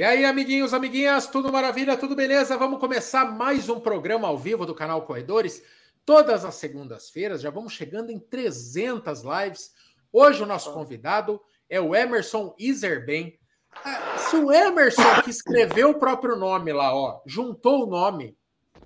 E aí, amiguinhos, amiguinhas, tudo maravilha, tudo beleza? Vamos começar mais um programa ao vivo do canal Corredores, todas as segundas-feiras, já vamos chegando em 300 lives. Hoje o nosso convidado é o Emerson Iserben. Ah, se o Emerson que escreveu o próprio nome lá, ó, juntou o nome,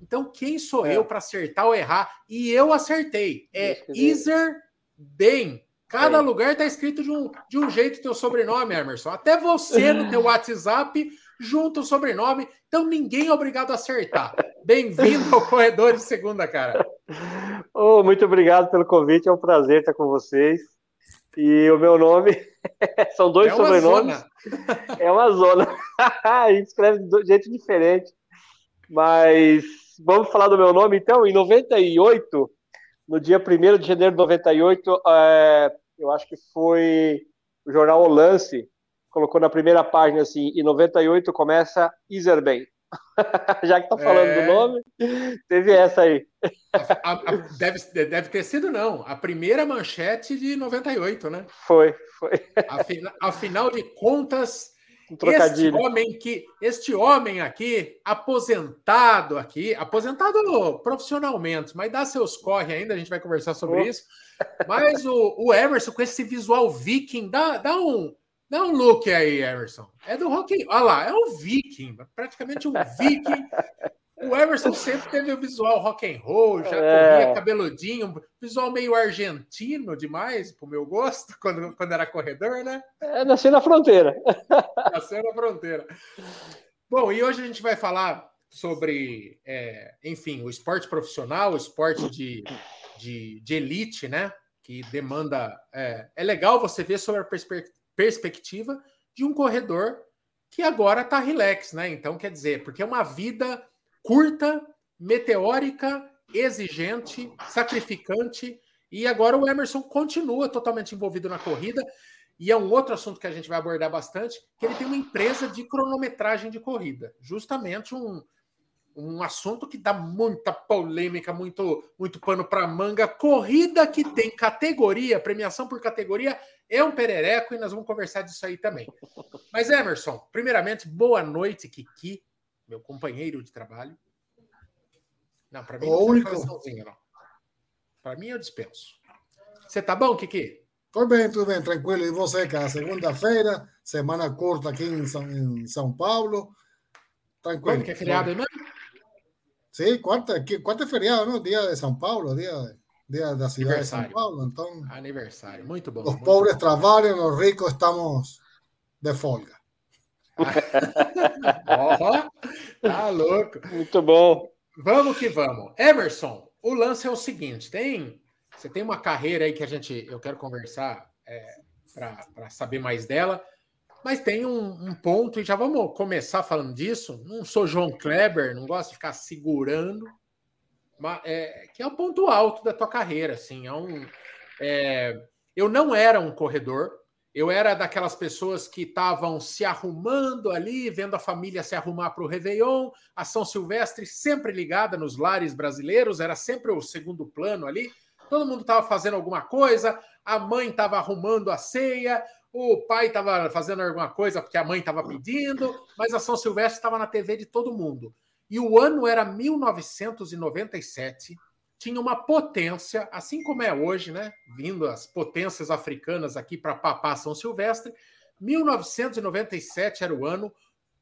então quem sou é. eu para acertar ou errar? E eu acertei. É Iserben. Cada lugar está escrito de um, de um jeito teu sobrenome, Emerson. Até você no teu WhatsApp junto o sobrenome. Então ninguém é obrigado a acertar. Bem-vindo ao Corredor de Segunda, cara. Oh, muito obrigado pelo convite. É um prazer estar com vocês. E o meu nome são dois é sobrenomes. Zona. É uma zona. A gente escreve de jeito diferente. Mas vamos falar do meu nome então. Em 98, no dia 1 de janeiro de 98, é, eu acho que foi o jornal O Lance, colocou na primeira página assim, em 98 começa Iserben. Já que tá falando é... do nome, teve essa aí. A, a, deve, deve ter sido, não. A primeira manchete de 98, né? Foi, foi. Afinal, afinal de contas, um trocadilho. Este homem, que, este homem aqui, aposentado aqui, aposentado profissionalmente, mas dá seus corre ainda, a gente vai conversar sobre oh. isso. Mas o, o Emerson, com esse visual viking, dá, dá, um, dá um look aí, Emerson. É do rock. Olha lá, é um viking, praticamente um viking o Emerson sempre teve o visual rock and roll, já é. corria cabeludinho, visual meio argentino demais, pro meu gosto, quando, quando era corredor, né? É, nasceu na fronteira. Nasceu na fronteira. Bom, e hoje a gente vai falar sobre, é, enfim, o esporte profissional, o esporte de, de, de elite, né? Que demanda. É, é legal você ver sobre a perspe perspectiva de um corredor que agora tá relax, né? Então, quer dizer, porque é uma vida curta, meteórica, exigente, sacrificante. E agora o Emerson continua totalmente envolvido na corrida. E é um outro assunto que a gente vai abordar bastante, que ele tem uma empresa de cronometragem de corrida. Justamente um, um assunto que dá muita polêmica, muito, muito pano para manga. Corrida que tem categoria, premiação por categoria, é um perereco e nós vamos conversar disso aí também. Mas, Emerson, primeiramente, boa noite, Kiki meu companheiro de trabalho. Não, para mim único. não. Para mim eu dispenso. Você tá bom, Kiki? Tô bem, tudo bem, tranquilo. E você, cara? Segunda-feira, semana curta aqui em São, em São Paulo. Tranquilo. Quando que é feriado aí mesmo? Sim, quarta, quarta é feriado, não? Dia de São Paulo, dia, dia da cidade de São Paulo. Então, Aniversário, muito bom. Os muito pobres bom. trabalham, os ricos estamos de folga oh, tá louco. Muito bom. Vamos que vamos. Emerson, o lance é o seguinte: tem você tem uma carreira aí que a gente eu quero conversar é, para saber mais dela, mas tem um, um, ponto, e já vamos começar falando disso. Não sou João Kleber, não gosto de ficar segurando, mas, é, que é o ponto alto da tua carreira. Assim, é um, é, eu não era um corredor, eu era daquelas pessoas que estavam se arrumando ali, vendo a família se arrumar para o Réveillon, a São Silvestre sempre ligada nos lares brasileiros, era sempre o segundo plano ali. Todo mundo estava fazendo alguma coisa, a mãe estava arrumando a ceia, o pai estava fazendo alguma coisa porque a mãe estava pedindo, mas a São Silvestre estava na TV de todo mundo. E o ano era 1997 tinha uma potência, assim como é hoje, né? Vindo as potências africanas aqui para papar São Silvestre. 1997 era o ano.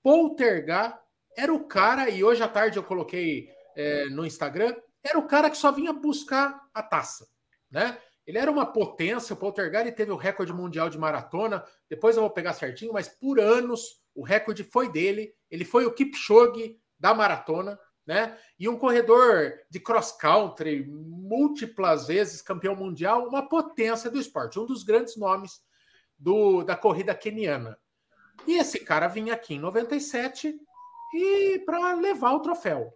Poltergar era o cara, e hoje à tarde eu coloquei é, no Instagram, era o cara que só vinha buscar a taça, né? Ele era uma potência, o Poltergar teve o recorde mundial de maratona, depois eu vou pegar certinho, mas por anos o recorde foi dele, ele foi o Kipchoge da maratona, né? E um corredor de cross country, múltiplas vezes campeão mundial, uma potência do esporte, um dos grandes nomes do, da corrida keniana. E esse cara vinha aqui em 97 e para levar o troféu.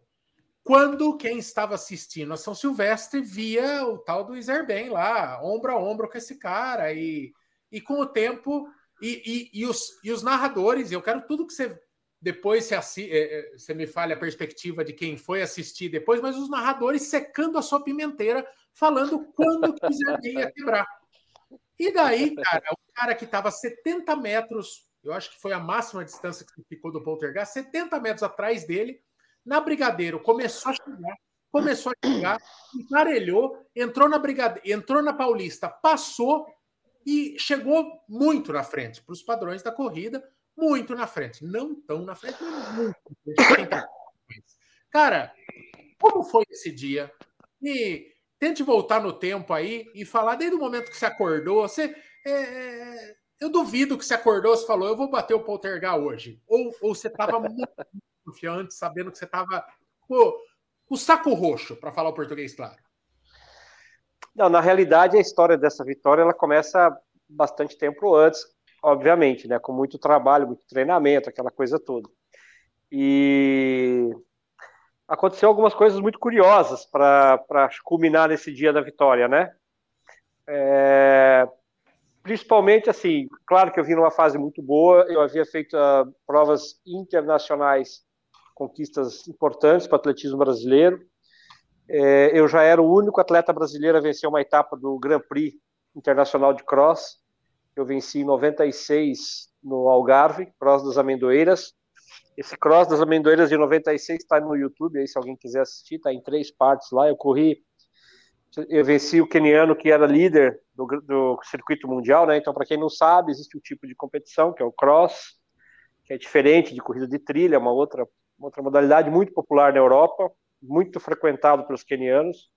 Quando quem estava assistindo a São Silvestre via o tal do Iserben lá, ombro a ombro com esse cara, e, e com o tempo, e, e, e, os, e os narradores, eu quero tudo que você depois você, assi é, é, você me fale a perspectiva de quem foi assistir depois, mas os narradores secando a sua pimenteira, falando quando quiser ia quebrar. E daí, cara, o cara que estava 70 metros, eu acho que foi a máxima distância que ficou do Poltergeist, 70 metros atrás dele, na Brigadeiro, começou a chegar, começou a chegar, emparelhou, entrou na Brigadeiro, entrou na Paulista, passou e chegou muito na frente, para os padrões da corrida, muito na frente. Não tão na frente, mas muito. Cara, como foi esse dia? E tente voltar no tempo aí e falar desde o momento que você acordou. Você, é, é eu duvido que você acordou e falou, eu vou bater o poltergar hoje. Ou, ou você estava muito confiante, sabendo que você estava com o saco roxo, para falar o português claro. Não, na realidade, a história dessa vitória ela começa bastante tempo antes, obviamente, né? Com muito trabalho, muito treinamento, aquela coisa toda. E aconteceu algumas coisas muito curiosas para culminar nesse dia da vitória, né? É, principalmente assim, claro que eu vim numa fase muito boa, eu havia feito uh, provas internacionais, conquistas importantes para o atletismo brasileiro. É, eu já era o único atleta brasileiro a vencer uma etapa do Grand Prix Internacional de Cross. Eu venci em 96 no Algarve, Cross das Amendoeiras. Esse Cross das Amendoeiras de 96 está no YouTube, aí se alguém quiser assistir, está em três partes lá. Eu corri, eu venci o keniano que era líder do, do circuito mundial, né? Então, para quem não sabe, existe um tipo de competição que é o Cross, que é diferente de corrida de trilha, é uma outra, uma outra modalidade muito popular na Europa, muito frequentado pelos kenianos.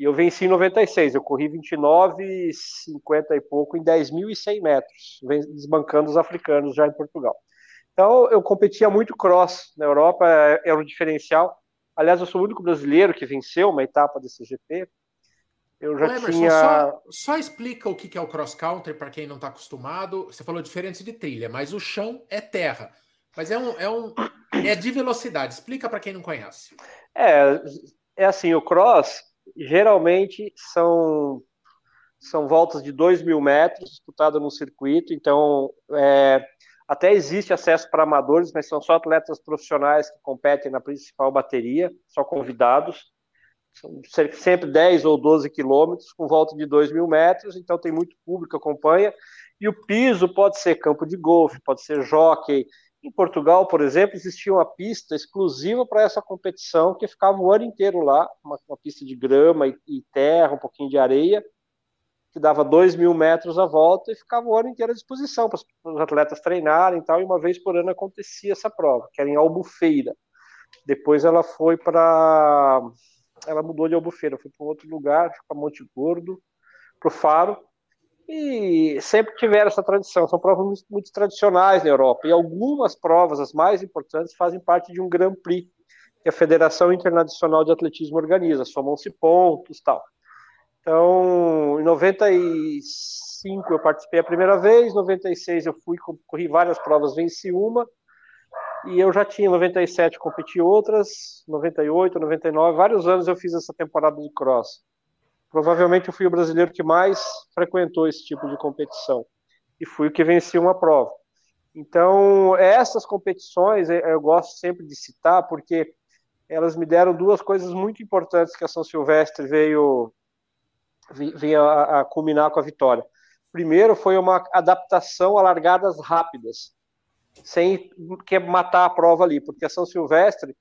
E eu venci em 96, eu corri 29, 50 e pouco em 10.100 metros, desbancando os africanos já em Portugal. Então, eu competia muito cross na Europa, era é, é um diferencial. Aliás, eu sou o único brasileiro que venceu uma etapa desse GP. Eu já Emerson, tinha. Só, só, explica o que é o cross country para quem não está acostumado. Você falou diferente de trilha, mas o chão é terra. Mas é um, é um é de velocidade. Explica para quem não conhece. É, é assim, o cross geralmente são são voltas de 2 mil metros disputadas no circuito. Então, é, até existe acesso para amadores, mas são só atletas profissionais que competem na principal bateria, só convidados. São sempre 10 ou 12 quilômetros, com volta de 2 mil metros, então tem muito público que acompanha. E o piso pode ser campo de golfe, pode ser jockey. Em Portugal, por exemplo, existia uma pista exclusiva para essa competição, que ficava o ano inteiro lá, uma, uma pista de grama e, e terra, um pouquinho de areia, que dava 2 mil metros a volta e ficava o ano inteiro à disposição para os atletas treinarem e tal, e uma vez por ano acontecia essa prova, que era em Albufeira. Depois ela foi para. Ela mudou de Albufeira, foi para um outro lugar, para Monte Gordo, para o Faro, e sempre tiveram essa tradição. São provas muito, muito tradicionais na Europa, e algumas provas, as mais importantes, fazem parte de um Grand Prix que a Federação Internacional de Atletismo organiza, somam-se pontos tal. Então, em 95 eu participei a primeira vez, em 96 eu fui, corri várias provas, venci uma, e eu já tinha, em 97 competi outras, 98, 99, vários anos eu fiz essa temporada de cross. Provavelmente eu fui o brasileiro que mais frequentou esse tipo de competição, e fui o que venci uma prova. Então, essas competições eu gosto sempre de citar, porque elas me deram duas coisas muito importantes que a São Silvestre veio vinha a, a culminar com a vitória. Primeiro foi uma adaptação a largadas rápidas, sem que matar a prova ali, porque a São Silvestre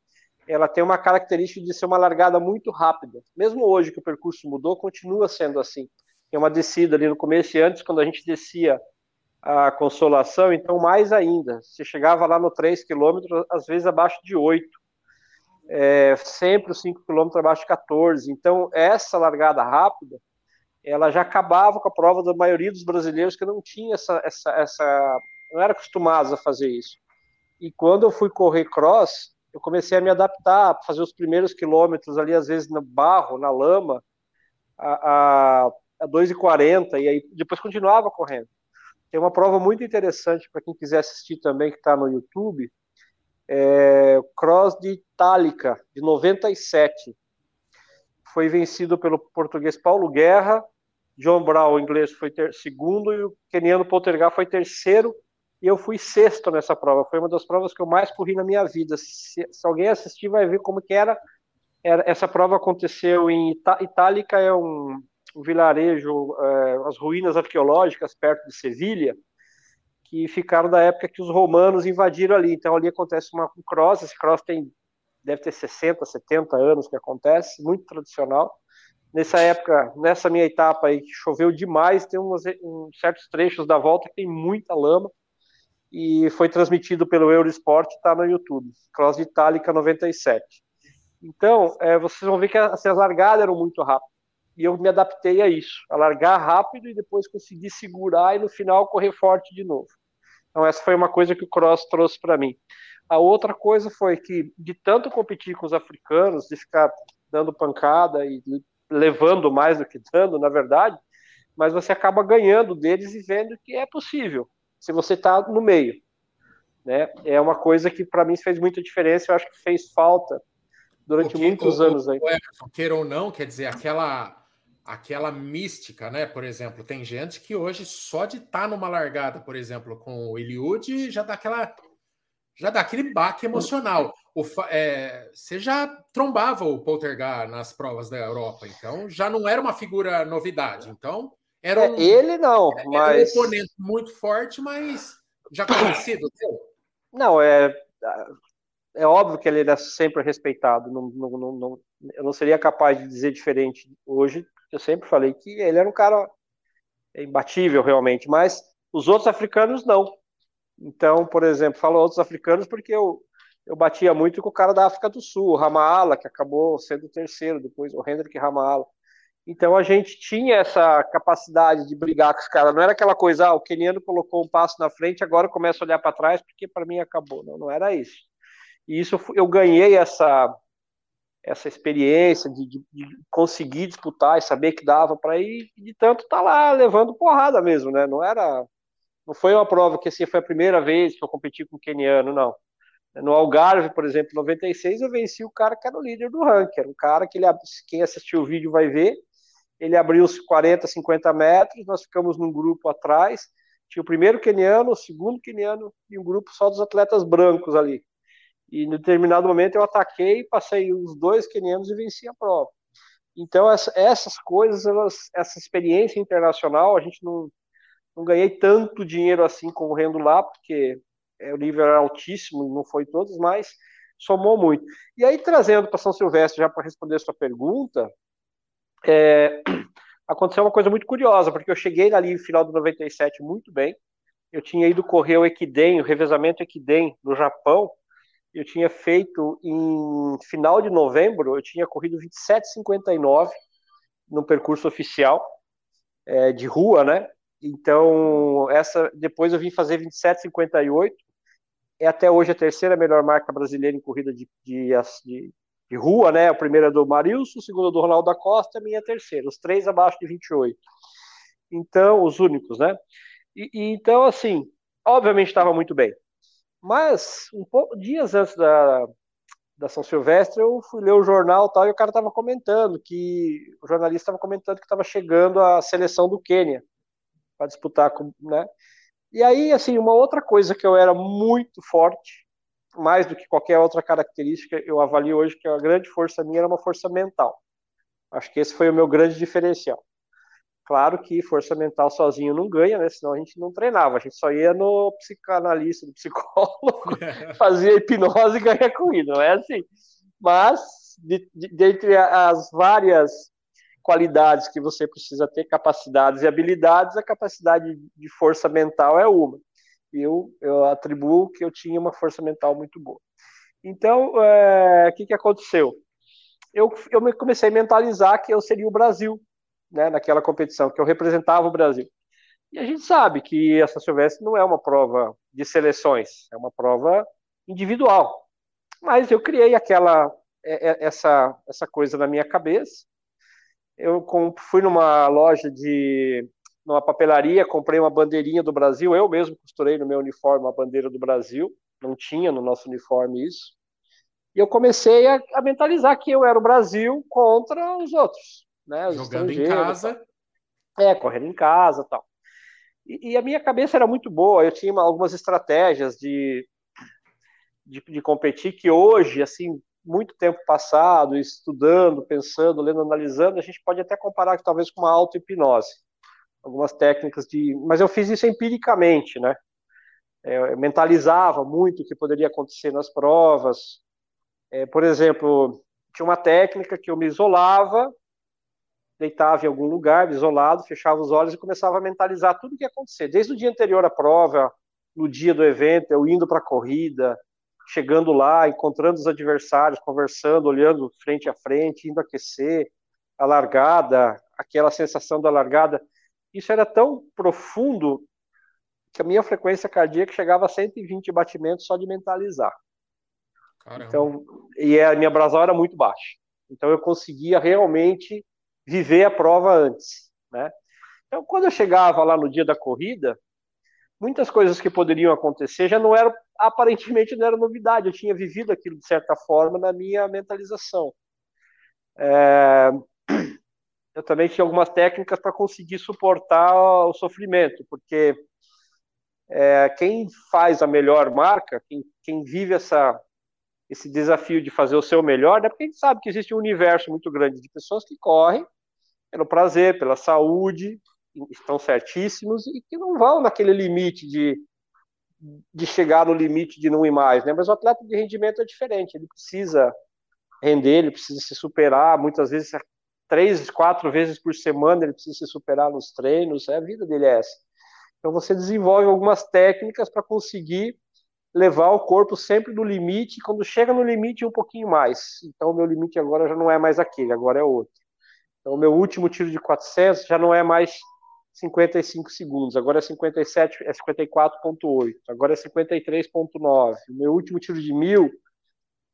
ela tem uma característica de ser uma largada muito rápida. Mesmo hoje que o percurso mudou, continua sendo assim. Tem uma descida ali no começo e antes, quando a gente descia a Consolação, então mais ainda. Você chegava lá no 3 km, às vezes abaixo de 8. É, sempre os 5 km abaixo de 14. Então, essa largada rápida, ela já acabava com a prova da maioria dos brasileiros que não tinha essa, essa, essa não era acostumados a fazer isso. E quando eu fui correr cross, eu comecei a me adaptar, fazer os primeiros quilômetros ali, às vezes no barro, na lama, a, a, a 2,40, e aí depois continuava correndo. Tem uma prova muito interessante para quem quiser assistir também, que está no YouTube, é, Cross de Itálica, de 97 foi vencido pelo português Paulo Guerra, John Brown, o inglês, foi ter, segundo, e o keniano Poltergar foi terceiro, e eu fui sexto nessa prova. Foi uma das provas que eu mais corri na minha vida. Se, se alguém assistir, vai ver como que era. era essa prova aconteceu em Ita Itálica, é um, um vilarejo, é, as ruínas arqueológicas perto de Sevilha, que ficaram da época que os romanos invadiram ali. Então ali acontece uma, um cross, esse cross tem deve ter 60, 70 anos que acontece, muito tradicional. Nessa época, nessa minha etapa aí, que choveu demais, tem uns, um, certos trechos da volta que tem muita lama, e foi transmitido pelo Eurosport, está no YouTube, Cross de Itálica 97. Então, é, vocês vão ver que assim, as largadas eram muito rápidas, e eu me adaptei a isso, a largar rápido e depois conseguir segurar e no final correr forte de novo. Então, essa foi uma coisa que o Cross trouxe para mim. A outra coisa foi que, de tanto competir com os africanos, de ficar dando pancada e levando mais do que dando, na verdade, mas você acaba ganhando deles e vendo que é possível, se você está no meio. Né? É uma coisa que para mim fez muita diferença, eu acho que fez falta durante que, muitos o, anos aí. O queira ou não, quer dizer, aquela aquela mística, né? Por exemplo, tem gente que hoje só de estar tá numa largada, por exemplo, com o Eliud, já dá aquela já dá aquele baque emocional. O, é, você já trombava o Poltergar nas provas da Europa, então já não era uma figura novidade. Então era é, um, é, ele não, era mas um oponente muito forte, mas já conhecido. Não é é óbvio que ele era sempre respeitado. Não, não, não, não, eu não seria capaz de dizer diferente hoje. Eu sempre falei que ele era um cara imbatível realmente, mas os outros africanos não. Então, por exemplo, falo outros africanos porque eu, eu batia muito com o cara da África do Sul, o Ramala, que acabou sendo o terceiro, depois o Hendrik Ramala. Então a gente tinha essa capacidade de brigar com os caras. Não era aquela coisa, ah, o keniano colocou um passo na frente, agora começa a olhar para trás porque para mim acabou. Não, não era isso. E isso eu ganhei essa essa experiência de, de, de conseguir disputar e saber que dava para ir, de tanto tá lá levando porrada mesmo, né? Não era não foi uma prova que assim, foi a primeira vez que eu competi com o keniano, não. No Algarve, por exemplo, 96, eu venci o cara que era o líder do ranking. Era um cara que ele, quem assistiu o vídeo vai ver. Ele abriu os 40, 50 metros, nós ficamos num grupo atrás. Tinha o primeiro keniano, o segundo keniano e um grupo só dos atletas brancos ali. E em determinado momento eu ataquei, passei os dois kenianos e venci a prova. Então, essas coisas, elas, essa experiência internacional, a gente não, não ganhei tanto dinheiro assim correndo lá, porque o nível era altíssimo, não foi todos, mas somou muito. E aí, trazendo para São Silvestre, já para responder a sua pergunta, é, aconteceu uma coisa muito curiosa, porque eu cheguei ali no final do 97 muito bem, eu tinha ido correr o Equidem, o revezamento Equidem no Japão, eu tinha feito em final de novembro, eu tinha corrido 27,59 no percurso oficial é, de rua, né? Então, essa depois eu vim fazer 27,58. É até hoje a terceira melhor marca brasileira em corrida de, de, de, de rua, né? A primeira é do Marilson, a segunda é do Ronaldo da Costa, a minha terceira. Os três abaixo de 28. Então, os únicos, né? E, e então, assim, obviamente estava muito bem. Mas, um pouco, dias antes da, da São Silvestre, eu fui ler o jornal tal, e o cara estava comentando que. O jornalista estava comentando que estava chegando a seleção do Quênia para disputar com, né? E aí, assim, uma outra coisa que eu era muito forte, mais do que qualquer outra característica, eu avalio hoje que a grande força minha era uma força mental. Acho que esse foi o meu grande diferencial. Claro que força mental sozinho não ganha, né? Senão a gente não treinava, a gente só ia no psicanalista, no psicólogo, fazia hipnose e ganha corrida, não é assim. Mas, de, de, dentre as várias qualidades que você precisa ter, capacidades e habilidades, a capacidade de força mental é uma. Eu, eu atribuo que eu tinha uma força mental muito boa. Então, é, o que, que aconteceu? Eu, eu comecei a mentalizar que eu seria o Brasil, né, naquela competição, que eu representava o Brasil. E a gente sabe que essa Silvestre não é uma prova de seleções, é uma prova individual. Mas eu criei aquela é, é, essa essa coisa na minha cabeça eu fui numa loja de numa papelaria, comprei uma bandeirinha do Brasil, eu mesmo costurei no meu uniforme a bandeira do Brasil, não tinha no nosso uniforme isso. E eu comecei a, a mentalizar que eu era o Brasil contra os outros, né? Os Jogando em casa. É, correndo em casa, tal. E, e, a minha cabeça era muito boa, eu tinha algumas estratégias de, de, de competir que hoje, assim, muito tempo passado, estudando, pensando, lendo, analisando, a gente pode até comparar talvez com uma auto-hipnose. Algumas técnicas de. Mas eu fiz isso empiricamente, né? é, mentalizava muito o que poderia acontecer nas provas. É, por exemplo, tinha uma técnica que eu me isolava, deitava em algum lugar, isolado, fechava os olhos e começava a mentalizar tudo o que ia acontecer. Desde o dia anterior à prova, no dia do evento, eu indo para a corrida, chegando lá, encontrando os adversários, conversando, olhando frente a frente, indo aquecer, a largada, aquela sensação da largada. Isso era tão profundo que a minha frequência cardíaca chegava a 120 batimentos só de mentalizar. Caramba. Então, e a minha brasal era muito baixa. Então eu conseguia realmente viver a prova antes, né? Então, quando eu chegava lá no dia da corrida, muitas coisas que poderiam acontecer já não eram, aparentemente não era novidade, eu tinha vivido aquilo de certa forma na minha mentalização. É, eu também tinha algumas técnicas para conseguir suportar o sofrimento, porque é, quem faz a melhor marca, quem, quem vive essa, esse desafio de fazer o seu melhor, é porque a gente sabe que existe um universo muito grande de pessoas que correm pelo prazer, pela saúde, estão certíssimos e que não vão naquele limite de, de chegar no limite de não ir mais, né? Mas o atleta de rendimento é diferente, ele precisa render, ele precisa se superar, muitas vezes três, quatro vezes por semana ele precisa se superar nos treinos, é a vida dele é essa. Então você desenvolve algumas técnicas para conseguir levar o corpo sempre no limite, quando chega no limite um pouquinho mais. Então o meu limite agora já não é mais aquele, agora é outro. Então o meu último tiro de 400 já não é mais 55 segundos, agora é 57, é 54.8, agora é 53.9. O meu último tiro de 1000,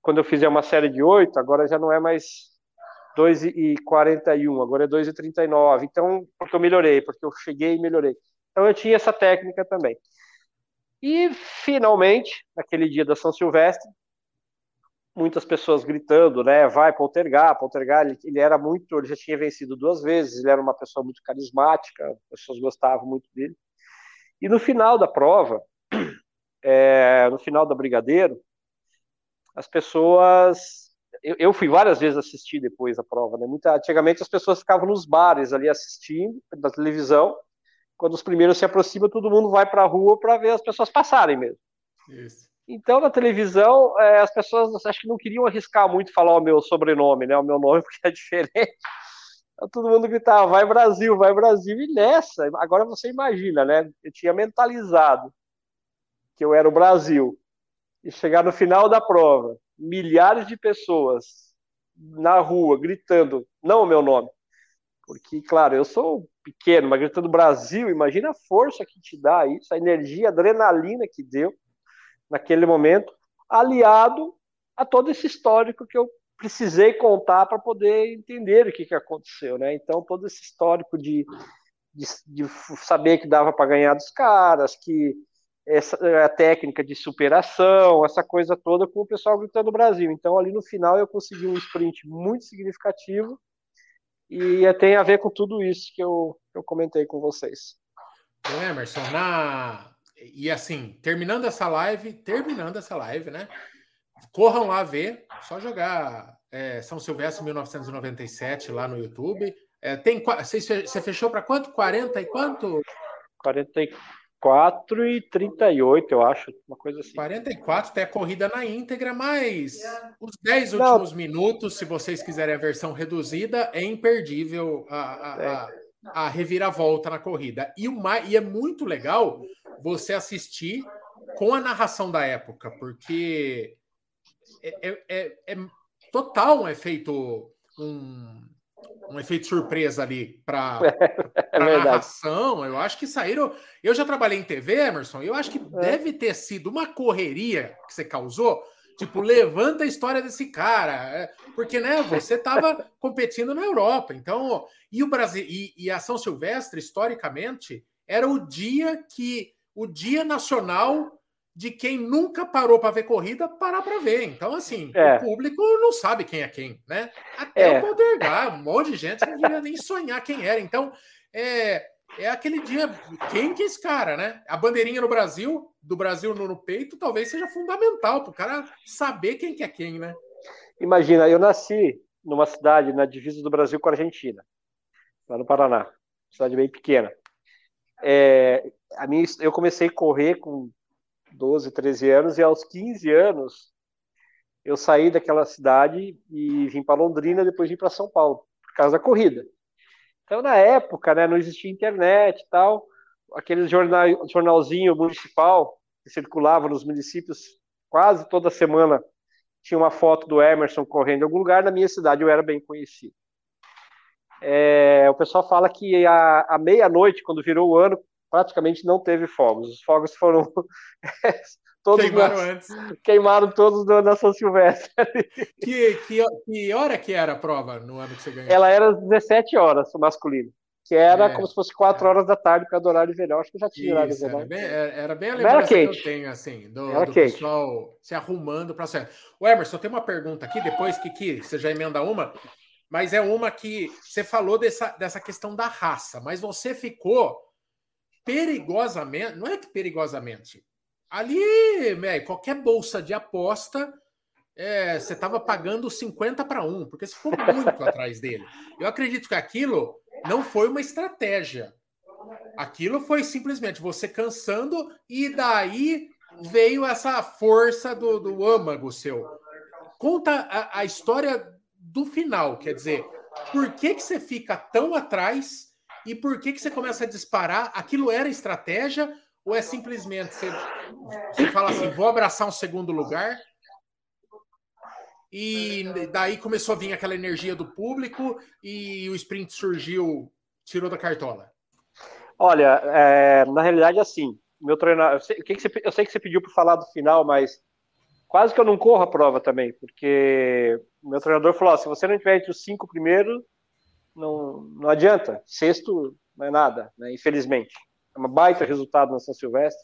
quando eu fizer uma série de 8, agora já não é mais 2,41, agora é 2,39. Então, porque eu melhorei, porque eu cheguei e melhorei. Então eu tinha essa técnica também. E finalmente, naquele dia da São Silvestre, muitas pessoas gritando, né? Vai Poltergar, Poltergar, ele, ele, era muito, ele já tinha vencido duas vezes, ele era uma pessoa muito carismática, as pessoas gostavam muito dele. E no final da prova, é, no final da Brigadeiro, as pessoas, eu, eu, fui várias vezes assistir depois a prova, né? Muita, antigamente as pessoas ficavam nos bares ali assistindo da televisão. Quando os primeiros se aproximam, todo mundo vai para a rua para ver as pessoas passarem mesmo. Isso. Então, na televisão, é, as pessoas acho que não queriam arriscar muito falar o meu sobrenome, né? O meu nome, porque é diferente. Então, todo mundo gritava, vai Brasil, vai Brasil. E nessa, agora você imagina, né? Eu tinha mentalizado que eu era o Brasil. E chegar no final da prova, milhares de pessoas na rua gritando, não o meu nome. Porque, claro, eu sou pequeno, mas gritando Brasil, imagina a força que te dá isso, a energia, a adrenalina que deu naquele momento, aliado a todo esse histórico que eu precisei contar para poder entender o que, que aconteceu, né? Então, todo esse histórico de, de, de saber que dava para ganhar dos caras, que essa a técnica de superação, essa coisa toda com o pessoal gritando Brasil. Então, ali no final, eu consegui um sprint muito significativo e tem a ver com tudo isso que eu, eu comentei com vocês. Emerson, na, e assim, terminando essa live, terminando essa live, né? Corram lá ver, só jogar é, São Silvestre 1997 lá no YouTube. É, tem você, fechou para quanto? 40 e quanto? 44 e 38, eu acho, uma coisa assim. 44 tem a corrida na íntegra, mas os 10 últimos Não. minutos, se vocês quiserem a versão reduzida, é imperdível a, a, a, a reviravolta na corrida. E, o mais, e é muito legal você assistir com a narração da época, porque é, é, é, é total um efeito um, um efeito surpresa ali para a é narração. Eu acho que saíram. Eu já trabalhei em TV, Emerson. Eu acho que é. deve ter sido uma correria que você causou. Tipo, levanta a história desse cara, é, porque né, você estava competindo na Europa, então e o Brasil e, e a São Silvestre historicamente era o dia que o Dia Nacional de quem nunca parou para ver corrida parar para ver. Então, assim, é. o público não sabe quem é quem, né? Até é. o Podergar, um monte de gente não queria nem sonhar quem era. Então, é, é aquele dia. Quem que é esse cara, né? A bandeirinha no Brasil, do Brasil no, no peito, talvez seja fundamental para o cara saber quem que é quem, né? Imagina, eu nasci numa cidade na divisa do Brasil com a Argentina, lá no Paraná, cidade bem pequena. É, a minha, eu comecei a correr com 12, 13 anos, e aos 15 anos eu saí daquela cidade e vim para Londrina, depois vim para São Paulo, por causa da corrida. Então, na época, né, não existia internet e tal, aquele jornal, jornalzinho municipal que circulava nos municípios quase toda semana tinha uma foto do Emerson correndo em algum lugar, na minha cidade eu era bem conhecido. É, o pessoal fala que a meia-noite, quando virou o ano, praticamente não teve fogos. Os fogos foram todos queimaram nas, antes. Queimaram todos na São Silvestre. Que, que, que hora que era a prova no ano que você ganhou? Ela era às 17 horas, o masculino. Que era é, como se fosse 4 é. horas da tarde para horário de verão. Acho que eu já tinha horário de verão. Era bem, era bem a lembrança que eu tenho, assim, do, do pessoal se arrumando para ser. O Emerson, tem uma pergunta aqui, depois que, que você já emenda uma, mas é uma que você falou dessa, dessa questão da raça, mas você ficou perigosamente, não é que perigosamente, ali, véio, qualquer bolsa de aposta, é, você estava pagando 50 para 1, porque você ficou muito atrás dele. Eu acredito que aquilo não foi uma estratégia. Aquilo foi simplesmente você cansando e daí veio essa força do, do âmago seu. Conta a, a história do final, quer dizer, por que, que você fica tão atrás e por que, que você começa a disparar? Aquilo era estratégia ou é simplesmente você, você fala assim, vou abraçar um segundo lugar? E daí começou a vir aquela energia do público e o sprint surgiu, tirou da cartola. Olha, é, na realidade, assim, meu treinador. Eu sei, que você, eu sei que você pediu para falar do final, mas quase que eu não corro a prova também, porque meu treinador falou: se você não tiver entre os cinco primeiros, não, não adianta. Sexto não é nada, né? infelizmente. É uma baita resultado na São Silvestre.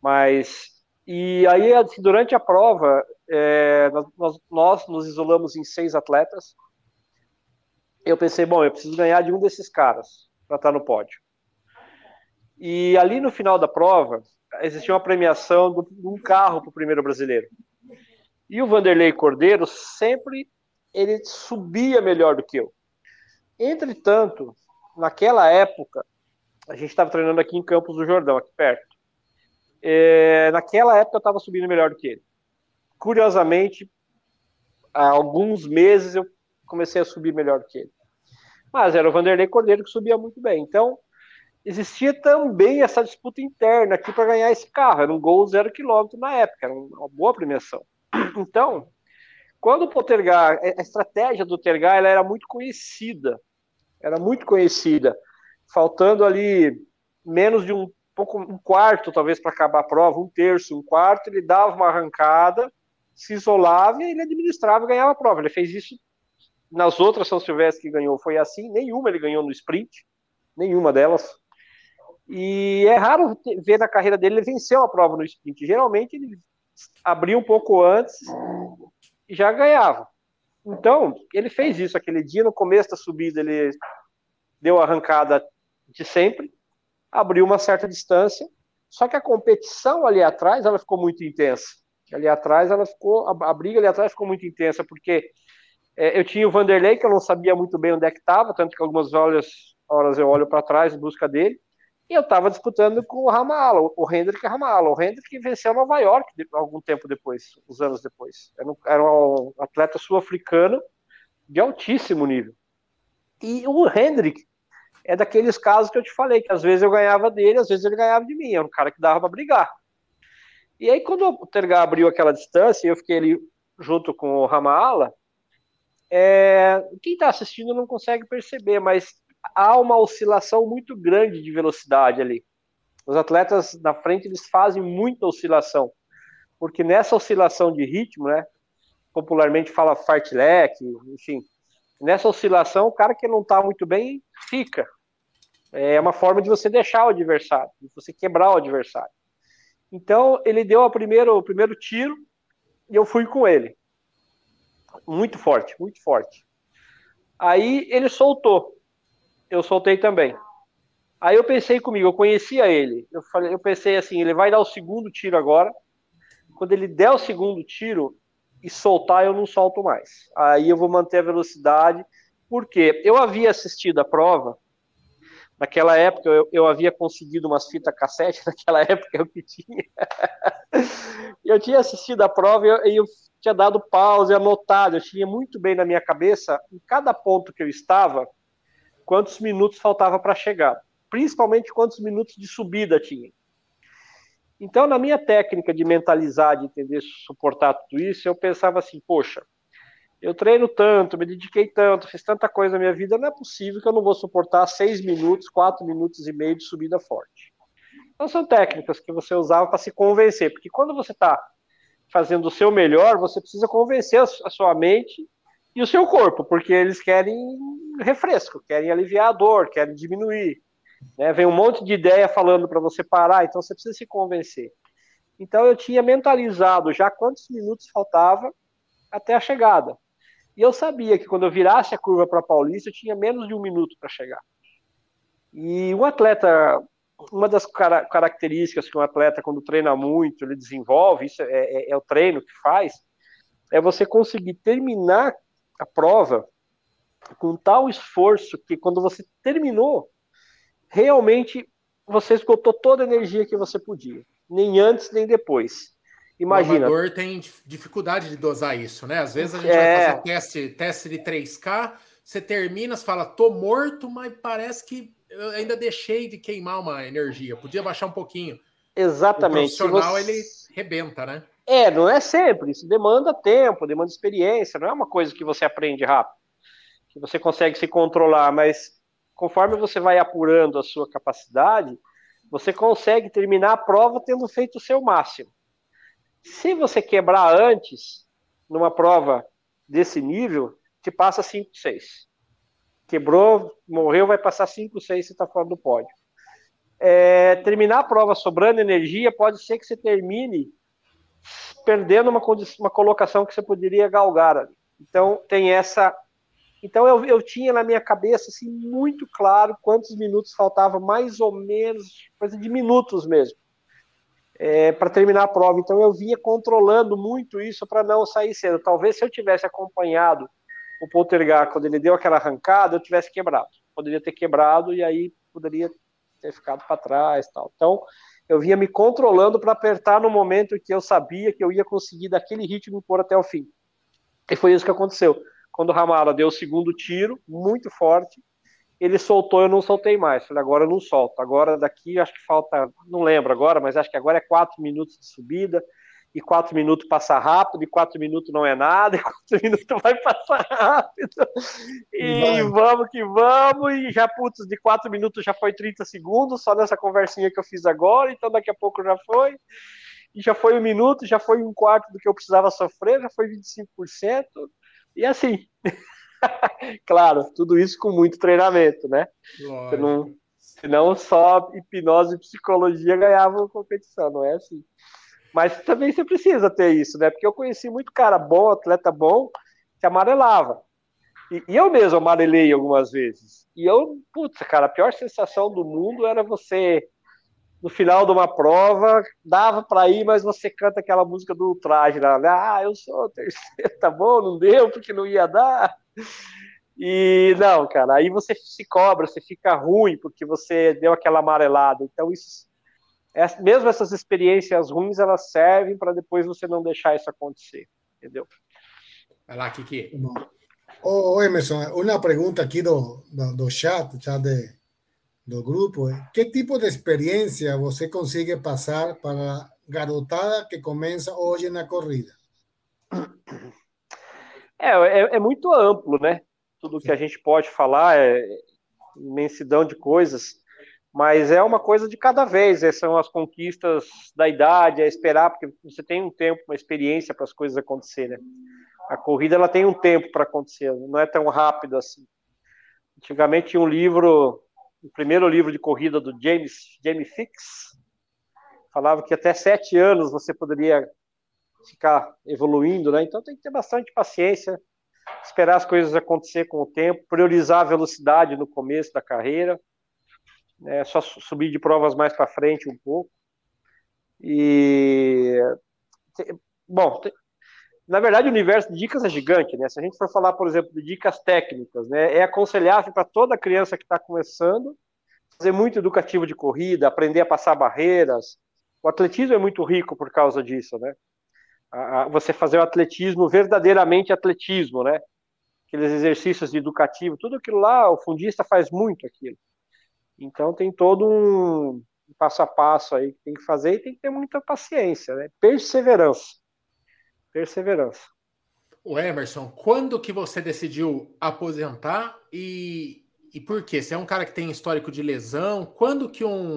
Mas. E aí, assim, durante a prova, é, nós, nós nos isolamos em seis atletas. Eu pensei, bom, eu preciso ganhar de um desses caras para estar no pódio. E ali no final da prova, existia uma premiação de um carro para o primeiro brasileiro. E o Vanderlei Cordeiro sempre ele subia melhor do que eu. Entretanto, naquela época, a gente estava treinando aqui em Campos do Jordão, aqui perto. É, naquela época eu estava subindo melhor do que ele. Curiosamente, há alguns meses eu comecei a subir melhor do que ele. Mas era o Vanderlei Cordeiro que subia muito bem. Então, existia também essa disputa interna aqui para ganhar esse carro. Era um gol zero quilômetro na época, era uma boa premiação. Então, quando o Potergar, a estratégia do Tergar ela era muito conhecida era muito conhecida. Faltando ali menos de um pouco um quarto, talvez, para acabar a prova, um terço, um quarto, ele dava uma arrancada, se isolava e ele administrava e ganhava a prova. Ele fez isso nas outras São Silvestre que ganhou, foi assim, nenhuma ele ganhou no sprint, nenhuma delas. E é raro ver na carreira dele ele venceu a prova no sprint. Geralmente ele abria um pouco antes e já ganhava. Então, ele fez isso aquele dia, no começo da subida, ele deu a arrancada de sempre, abriu uma certa distância, só que a competição ali atrás, ela ficou muito intensa. Ali atrás, ela ficou, a, briga ali atrás ficou muito intensa, porque é, eu tinha o Vanderlei, que eu não sabia muito bem onde é que estava, tanto que algumas horas, horas eu olho para trás em busca dele, e eu estava disputando com o Ramala, o Hendrick Ramala. O Hendrick venceu Nova York algum tempo depois, uns anos depois. Era um, era um atleta sul-africano de altíssimo nível. E o Hendrick é daqueles casos que eu te falei, que às vezes eu ganhava dele, às vezes ele ganhava de mim. Era um cara que dava para brigar. E aí, quando o Tergar abriu aquela distância, eu fiquei ali junto com o Ramala, é, quem está assistindo não consegue perceber, mas há uma oscilação muito grande de velocidade ali. Os atletas na frente eles fazem muita oscilação, porque nessa oscilação de ritmo, né, popularmente fala fartlek, enfim, nessa oscilação o cara que não está muito bem fica. É uma forma de você deixar o adversário, de você quebrar o adversário. Então ele deu a primeiro, o primeiro tiro e eu fui com ele. Muito forte, muito forte. Aí ele soltou eu soltei também. Aí eu pensei comigo, eu conhecia ele. Eu, falei, eu pensei assim, ele vai dar o segundo tiro agora. Quando ele der o segundo tiro e soltar, eu não solto mais. Aí eu vou manter a velocidade, porque eu havia assistido a prova Naquela época eu, eu havia conseguido umas fitas cassete, naquela época eu que tinha. eu tinha assistido a prova e eu, eu tinha dado pausa anotado, eu tinha muito bem na minha cabeça, em cada ponto que eu estava, quantos minutos faltava para chegar, principalmente quantos minutos de subida tinha. Então, na minha técnica de mentalizar, de entender, suportar tudo isso, eu pensava assim, poxa, eu treino tanto, me dediquei tanto, fiz tanta coisa na minha vida, não é possível que eu não vou suportar seis minutos, quatro minutos e meio de subida forte. Então, são técnicas que você usava para se convencer, porque quando você está fazendo o seu melhor, você precisa convencer a sua mente e o seu corpo, porque eles querem refresco, querem aliviar a dor, querem diminuir. Né? Vem um monte de ideia falando para você parar, então você precisa se convencer. Então eu tinha mentalizado já quantos minutos faltava até a chegada. E eu sabia que quando eu virasse a curva para Paulista, eu tinha menos de um minuto para chegar. E um atleta, uma das car características que um atleta, quando treina muito, ele desenvolve, isso é, é, é o treino que faz, é você conseguir terminar a prova com tal esforço que quando você terminou, realmente você esgotou toda a energia que você podia, nem antes nem depois. Imagina. O amador tem dificuldade de dosar isso, né? Às vezes a gente é... vai fazer teste, teste de 3K, você termina, você fala, tô morto, mas parece que eu ainda deixei de queimar uma energia, podia baixar um pouquinho. Exatamente. O profissional, você... ele rebenta, né? É, não é sempre, isso demanda tempo, demanda experiência, não é uma coisa que você aprende rápido, que você consegue se controlar, mas conforme você vai apurando a sua capacidade, você consegue terminar a prova tendo feito o seu máximo. Se você quebrar antes, numa prova desse nível, te passa 5, 6. Quebrou, morreu, vai passar 5, 6 se está fora do pódio. É, terminar a prova sobrando energia, pode ser que você termine perdendo uma, uma colocação que você poderia galgar ali. Então, tem essa então eu, eu tinha na minha cabeça assim muito claro quantos minutos faltava, mais ou menos, coisa de minutos mesmo, é, para terminar a prova. Então eu vinha controlando muito isso para não sair cedo. Talvez se eu tivesse acompanhado o Poltergar quando ele deu aquela arrancada, eu tivesse quebrado. Poderia ter quebrado e aí poderia ter ficado para trás, tal. Então eu vinha me controlando para apertar no momento que eu sabia que eu ia conseguir daquele ritmo pôr até o fim. E foi isso que aconteceu. Quando o Ramala deu o segundo tiro, muito forte, ele soltou, eu não soltei mais. Falei, agora eu não solto. Agora daqui, acho que falta, não lembro agora, mas acho que agora é quatro minutos de subida, e quatro minutos passa rápido, e quatro minutos não é nada, e quatro minutos vai passar rápido. E vamos que vamos, e já, putz, de quatro minutos já foi 30 segundos, só nessa conversinha que eu fiz agora, então daqui a pouco já foi. E já foi um minuto, já foi um quarto do que eu precisava sofrer, já foi 25%. E assim, claro, tudo isso com muito treinamento, né? Senão, senão só hipnose e psicologia ganhavam competição, não é assim. Mas também você precisa ter isso, né? Porque eu conheci muito cara bom, atleta bom, que amarelava. E, e eu mesmo amarelei algumas vezes. E eu, putz, cara, a pior sensação do mundo era você no final de uma prova, dava para ir, mas você canta aquela música do traje lá, né? ah, eu sou terceiro, tá bom, não deu porque não ia dar. E não, cara, aí você se cobra, você fica ruim porque você deu aquela amarelada. Então, isso, mesmo essas experiências ruins, elas servem para depois você não deixar isso acontecer, entendeu? Vai lá, Kiki. Ô, Emerson, uma pergunta aqui do, do, do chat, chat de, do grupo. Que tipo de experiência você consegue passar para a garotada que começa hoje na corrida? É, é, é muito amplo, né? Tudo que a gente pode falar é imensidão de coisas, mas é uma coisa de cada vez. Essas são as conquistas da idade, é esperar, porque você tem um tempo, uma experiência para as coisas acontecerem. Né? A corrida ela tem um tempo para acontecer, não é tão rápido assim. Antigamente tinha um livro o primeiro livro de corrida do James, James Fix, falava que até sete anos você poderia ficar evoluindo, né? Então tem que ter bastante paciência, esperar as coisas acontecer com o tempo, priorizar a velocidade no começo da carreira, né? só subir de provas mais para frente um pouco. E bom, na verdade, o universo de dicas é gigante, né? Se a gente for falar, por exemplo, de dicas técnicas, né? É aconselhável para toda criança que está começando fazer muito educativo de corrida, aprender a passar barreiras. O atletismo é muito rico por causa disso, né? você fazer o atletismo verdadeiramente atletismo, né? Aqueles exercícios educativos, tudo aquilo lá, o fundista faz muito aquilo. Então tem todo um passo a passo aí que tem que fazer e tem que ter muita paciência, né? Perseverança. Perseverança. O Emerson, quando que você decidiu aposentar e, e por quê? Você é um cara que tem histórico de lesão. Quando que um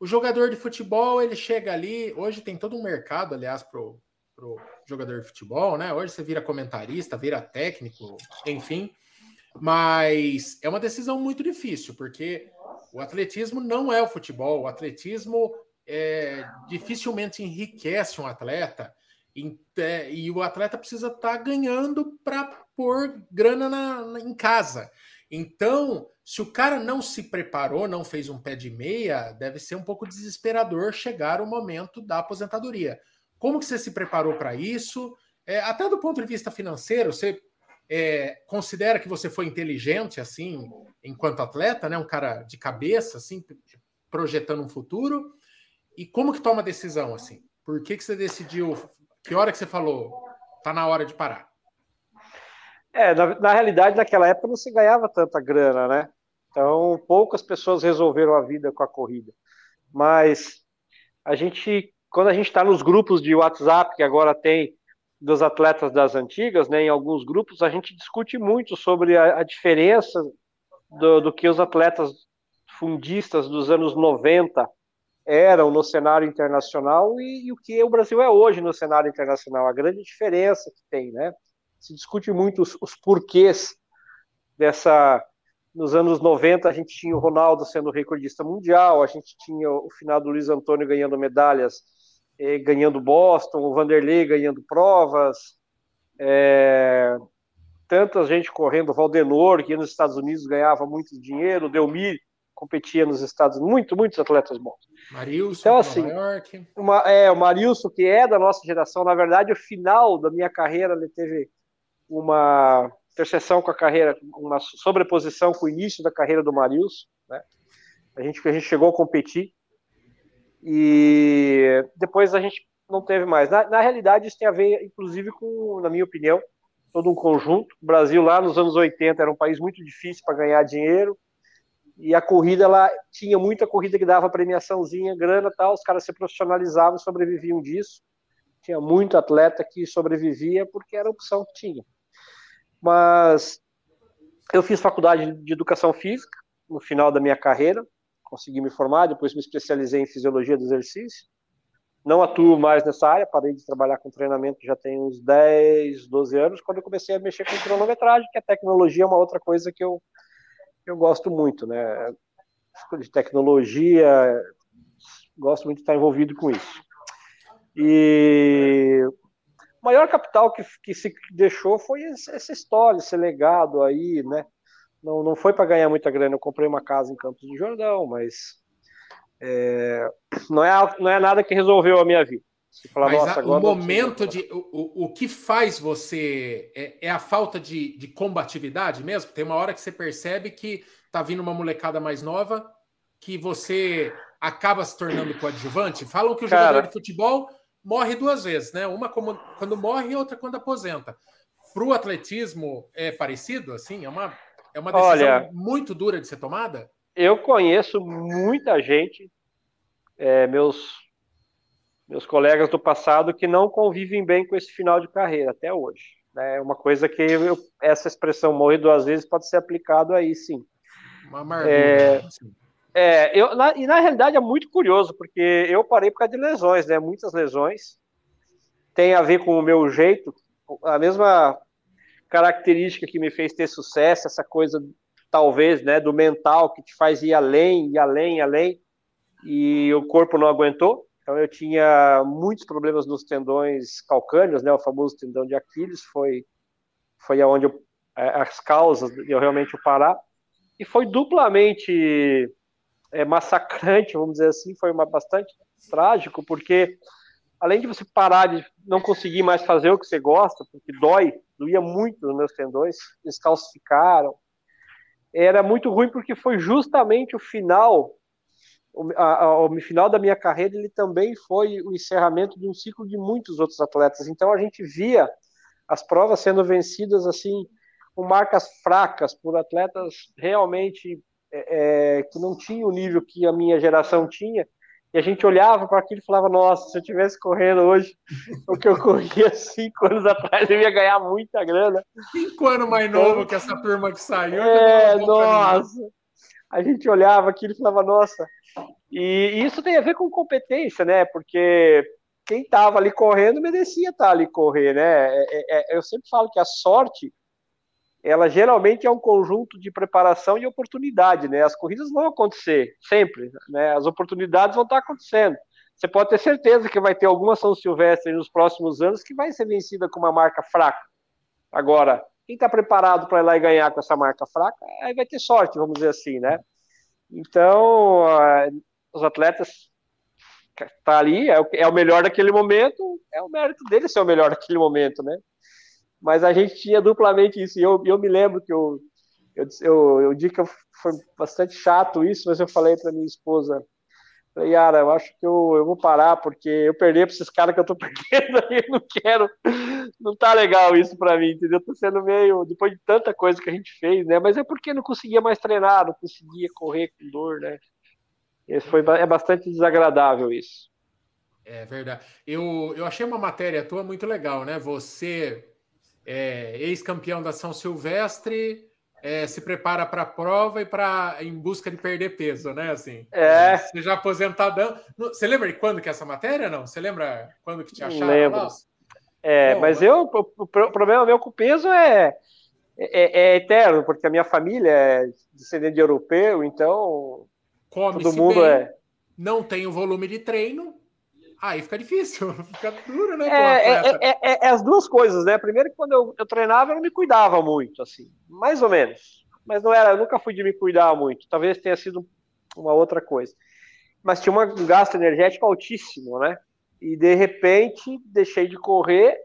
o jogador de futebol ele chega ali? Hoje tem todo um mercado, aliás, pro, pro jogador de futebol, né? Hoje você vira comentarista, vira técnico, enfim. Mas é uma decisão muito difícil, porque o atletismo não é o futebol. O atletismo é, dificilmente enriquece um atleta. E, é, e o atleta precisa estar tá ganhando para pôr grana na, na, em casa. Então, se o cara não se preparou, não fez um pé de meia, deve ser um pouco desesperador chegar o momento da aposentadoria. Como que você se preparou para isso? É, até do ponto de vista financeiro, você é, considera que você foi inteligente assim, enquanto atleta, né? Um cara de cabeça, assim, projetando um futuro. E como que toma a decisão assim? Por que, que você decidiu? Que hora que você falou? Tá na hora de parar. É, na, na realidade, naquela época não se ganhava tanta grana, né? Então, poucas pessoas resolveram a vida com a corrida. Mas a gente quando a gente está nos grupos de WhatsApp, que agora tem dos atletas das antigas, né, em alguns grupos, a gente discute muito sobre a, a diferença do, do, que os atletas fundistas dos anos 90 eram no cenário internacional e, e, o que o Brasil é hoje no cenário internacional, a grande diferença que tem, né? Se discute muito os, os porquês dessa nos anos 90 a gente tinha o Ronaldo sendo recordista mundial, a gente tinha o final do Luiz Antônio ganhando medalhas eh, ganhando Boston, o Vanderlei ganhando provas, é, tanta gente correndo, o Valdenor, que nos Estados Unidos ganhava muito dinheiro, o Delmir competia nos Estados Unidos, muito, muitos atletas bons. Marilson, então, assim, uma, é, o Marilson, que é da nossa geração, na verdade, o final da minha carreira, ele teve uma interseção com a carreira, uma sobreposição com o início da carreira do Marilson, né? A gente, a gente chegou a competir, e depois a gente não teve mais. Na, na, realidade, isso tem a ver, inclusive, com, na minha opinião, todo um conjunto. O Brasil, lá nos anos 80, era um país muito difícil para ganhar dinheiro. E a corrida lá tinha muita corrida que dava premiaçãozinha, grana tal. Os caras se profissionalizavam e sobreviviam disso. Tinha muito atleta que sobrevivia porque era a opção que tinha. Mas eu fiz faculdade de educação física no final da minha carreira consegui me formar, depois me especializei em fisiologia do exercício. Não atuo mais nessa área, parei de trabalhar com treinamento já tem uns 10, 12 anos, quando eu comecei a mexer com cronometragem, que a tecnologia é uma outra coisa que eu, eu gosto muito, né? De tecnologia, gosto muito de estar envolvido com isso. E o maior capital que, que se deixou foi essa história, esse legado aí, né? Não, não foi para ganhar muita grana. Eu comprei uma casa em Campos do Jordão, mas é, não, é, não é nada que resolveu a minha vida. Falar, mas a, o momento de. O, o que faz você. É, é, a falta de, de combatividade mesmo? Tem uma hora que você percebe que tá vindo uma molecada mais nova que você acaba se tornando coadjuvante. Falam que o Cara, jogador de futebol morre duas vezes, né? Uma como, quando morre e outra quando aposenta. Para o atletismo é parecido, assim? É uma é uma decisão Olha, muito dura de ser tomada? Eu conheço muita gente, é, meus, meus colegas do passado, que não convivem bem com esse final de carreira até hoje. Né? É uma coisa que eu, essa expressão morrer duas vezes pode ser aplicado aí, sim. Uma maravilha. É, assim. é, eu, na, e na realidade é muito curioso, porque eu parei por causa de lesões, né? Muitas lesões. Tem a ver com o meu jeito. A mesma característica que me fez ter sucesso, essa coisa, talvez, né, do mental que te faz ir além, ir além, além, e o corpo não aguentou. Então eu tinha muitos problemas nos tendões calcâneos, né, o famoso tendão de Aquiles, foi foi aonde eu, é, as causas de eu realmente parar. E foi duplamente é, massacrante, vamos dizer assim, foi uma bastante trágico, porque além de você parar de não conseguir mais fazer o que você gosta, porque dói, doía muito nos meus tendões, eles calcificaram. era muito ruim porque foi justamente o final, o, a, o final da minha carreira, ele também foi o encerramento de um ciclo de muitos outros atletas. Então a gente via as provas sendo vencidas assim com marcas fracas por atletas realmente é, é que não tinham o nível que a minha geração tinha e a gente olhava para aquilo e falava, nossa, se eu tivesse correndo hoje o que eu corria cinco anos atrás, eu ia ganhar muita grana. Cinco anos mais então, novo que essa turma que saiu. É, nossa. A gente olhava aquilo e falava, nossa. E isso tem a ver com competência, né? Porque quem estava ali correndo merecia estar tá ali correr, né? É, é, é, eu sempre falo que a sorte ela geralmente é um conjunto de preparação e oportunidade, né? As corridas vão acontecer sempre, né? As oportunidades vão estar acontecendo. Você pode ter certeza que vai ter alguma São Silvestre nos próximos anos que vai ser vencida com uma marca fraca. Agora, quem está preparado para ir lá e ganhar com essa marca fraca, aí vai ter sorte, vamos dizer assim, né? Então, os atletas tá ali, é o, é o melhor daquele momento, é o mérito dele ser o melhor daquele momento, né? Mas a gente tinha duplamente isso. E eu, eu me lembro que eu, eu, eu, eu digo que foi bastante chato isso, mas eu falei para minha esposa, falei, Yara, eu acho que eu, eu vou parar, porque eu perdi para esses caras que eu tô perdendo aí, eu não quero, não tá legal isso para mim, entendeu? Tô sendo meio, depois de tanta coisa que a gente fez, né? Mas é porque não conseguia mais treinar, não conseguia correr com dor, né? Esse foi, é bastante desagradável isso. É verdade. Eu, eu achei uma matéria tua muito legal, né? Você é, ex-campeão da São Silvestre, é, se prepara para a prova e para em busca de perder peso, né? Assim, é. Você já aposentadão. Você lembra de quando que é essa matéria? Não? Você lembra quando que te acharam? Lembro. É, Bom, mas eu, o, problema meu com o peso é, é, é, eterno, porque a minha família é descendente de europeu, então todo mundo bem, é. Não tem o volume de treino, aí fica difícil, fica duro, né? É, é, é, é, as duas coisas, né? Primeiro que quando eu, eu, treinava, eu não me cuidava muito, assim, mais ou menos. Mas não era, eu nunca fui de me cuidar muito. Talvez tenha sido uma outra coisa. Mas tinha um gasto energético altíssimo, né? E de repente deixei de correr,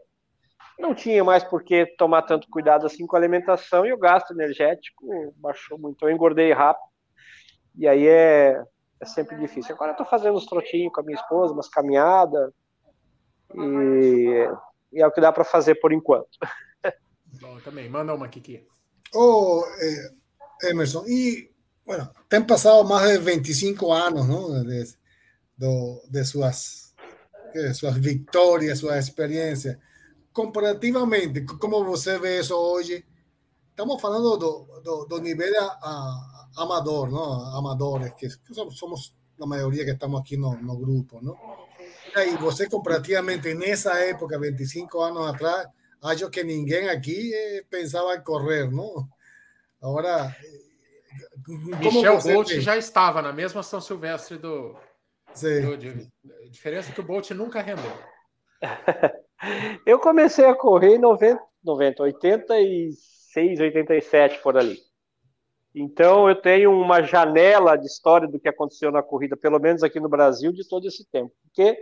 não tinha mais por que tomar tanto cuidado assim com a alimentação e o gasto energético baixou muito. Eu engordei rápido. E aí é, é sempre difícil. Agora eu tô fazendo uns trotinhos com a minha esposa, umas caminhadas, e, e é o que dá para fazer por enquanto. Bom, também, manda uma, Kiki. Oh, eh, Emerson, e, bueno, tem passado mais de 25 anos, não? De, do, de suas, de suas vitórias, sua experiência. Comparativamente, como você vê isso hoje? Estamos falando do, do, do nível a, a amador, ¿no? Amadores, que, somos, somos, la mayoría que estamos aquí no, no grupo, ¿no? Y você comparativamente en esa época, 25 años atrás, acho que ninguém aqui eh, pensava em correr, não? Agora, Michel Bolt já estava na mesma São Silvestre do, do de, a diferença é que o Bolt nunca rendeu. Eu comecei a correr em 90, 90 86, 87 por ali. Então, eu tenho uma janela de história do que aconteceu na corrida, pelo menos aqui no Brasil, de todo esse tempo. Porque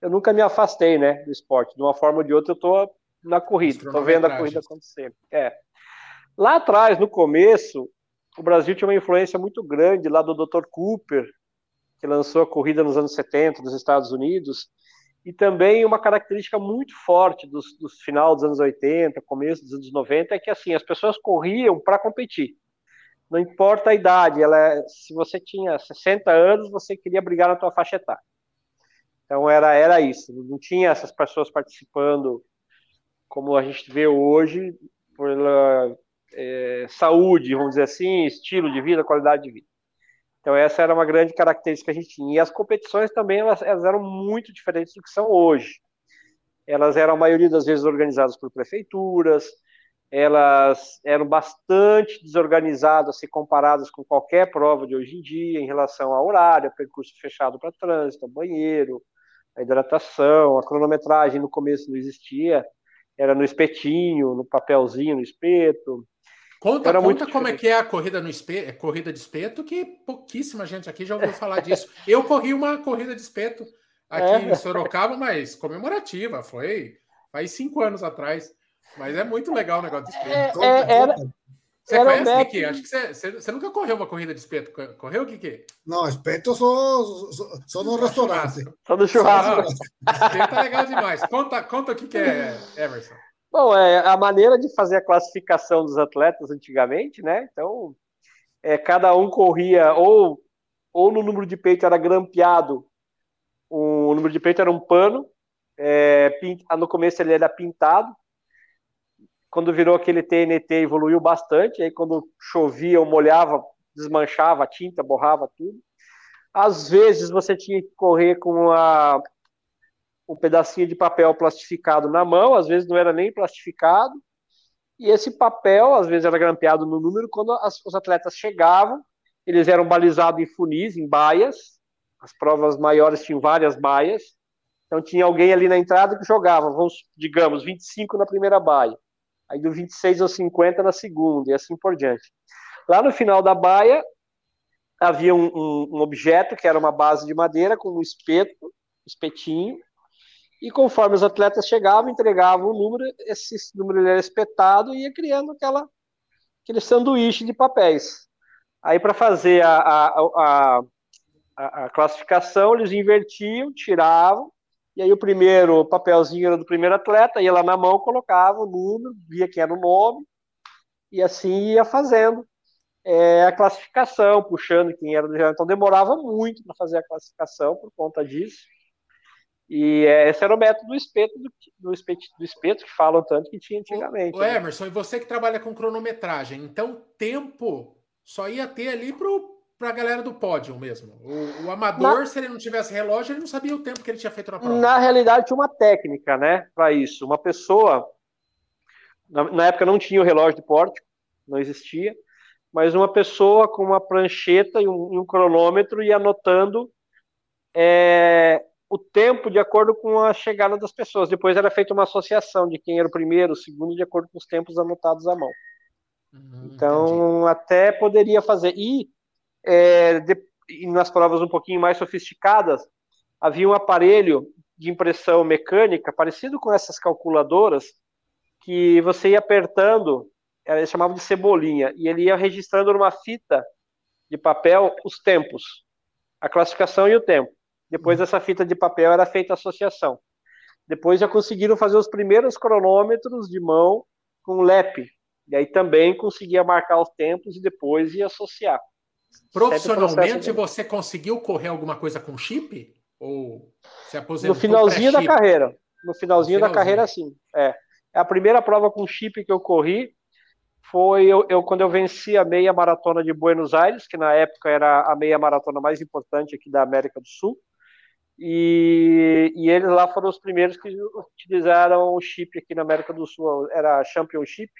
eu nunca me afastei né, do esporte. De uma forma ou de outra, eu estou na corrida, estou vendo a corrida acontecer. É. Lá atrás, no começo, o Brasil tinha uma influência muito grande lá do Dr. Cooper, que lançou a corrida nos anos 70 nos Estados Unidos, e também uma característica muito forte dos, dos final dos anos 80, começo dos anos 90, é que assim, as pessoas corriam para competir não importa a idade, ela é, se você tinha 60 anos, você queria brigar na tua faixa etária. Então era, era isso, não tinha essas pessoas participando como a gente vê hoje, pela é, saúde, vamos dizer assim, estilo de vida, qualidade de vida. Então essa era uma grande característica que a gente tinha. E as competições também elas, elas eram muito diferentes do que são hoje. Elas eram a maioria das vezes organizadas por prefeituras, elas eram bastante desorganizadas se comparadas com qualquer prova de hoje em dia em relação ao horário, percurso fechado para trânsito, banheiro, a hidratação, a cronometragem no começo não existia, era no espetinho, no papelzinho, no espeto. Conta, era conta como é que é a corrida no espeto, é corrida de espeto, que pouquíssima gente aqui já ouviu falar disso. Eu corri uma corrida de espeto aqui é. em Sorocaba, mas comemorativa, foi faz cinco anos atrás. Mas é muito legal o negócio do espelho. É, é, era, Você Era conhece, o Kiki? Acho que você, você, você, nunca correu uma corrida de espeto. Correu, Kiki? Não, espeto só, só, só no restaurante. Só no churrasco. Espeto é legal demais. Conta, conta o que, que é, Emerson. Bom, é a maneira de fazer a classificação dos atletas antigamente, né? Então, é, cada um corria ou, ou no número de peito era grampeado, o número de peito era um pano, é, no começo ele era pintado, quando virou aquele TNT evoluiu bastante, aí quando chovia ou molhava, desmanchava a tinta, borrava tudo. Às vezes você tinha que correr com a, um pedacinho de papel plastificado na mão, às vezes não era nem plastificado, e esse papel, às vezes, era grampeado no número, quando as, os atletas chegavam, eles eram balizados em funis, em baias, as provas maiores tinham várias baias, então tinha alguém ali na entrada que jogava, vamos, digamos, 25 na primeira baia, aí do 26 ao 50 na segunda, e assim por diante. Lá no final da baia, havia um, um, um objeto que era uma base de madeira com um espeto, espetinho, e conforme os atletas chegavam, entregavam o número, esse número era espetado e ia criando aquela, aquele sanduíche de papéis. Aí, para fazer a, a, a, a, classificação, eles invertiam, tiravam, e aí o primeiro papelzinho era do primeiro atleta, ia lá na mão, colocava o número, via quem era o nome, e assim ia fazendo é, a classificação, puxando quem era do geral. Então demorava muito para fazer a classificação por conta disso. E é, esse era o método do espeto, do, do, espeto, do espeto que falam tanto que tinha antigamente. O, né? Emerson, e você que trabalha com cronometragem, então tempo só ia ter ali pro para a galera do pódio mesmo. O, o amador, na... se ele não tivesse relógio, ele não sabia o tempo que ele tinha feito na prova. Na realidade, tinha uma técnica, né, para isso. Uma pessoa, na, na, época não tinha o relógio de pórtico, não existia, mas uma pessoa com uma prancheta e um, um cronômetro ia anotando é, o tempo de acordo com a chegada das pessoas. Depois era feita uma associação de quem era o primeiro, o segundo, de acordo com os tempos anotados à mão. Hum, então, entendi. até poderia fazer. E é, de, nas provas um pouquinho mais sofisticadas, havia um aparelho de impressão mecânica parecido com essas calculadoras que você ia apertando, eles chamavam de cebolinha, e ele ia registrando numa fita de papel os tempos, a classificação e o tempo. Depois essa fita de papel era feita a associação. Depois já conseguiram fazer os primeiros cronômetros de mão com LEP. E aí também conseguia marcar os tempos e depois ia associar. Profissionalmente, você conseguiu correr alguma coisa com chip? Ou se aposentou? No finalzinho da carreira. No finalzinho, no finalzinho, da carreira, sim. É. A primeira prova com chip que eu corri foi eu, eu, quando eu venci a meia maratona de Buenos Aires, que na época era a meia maratona mais importante aqui da América do Sul. E, e eles lá foram os primeiros que utilizaram o chip aqui na América do Sul. Era Championship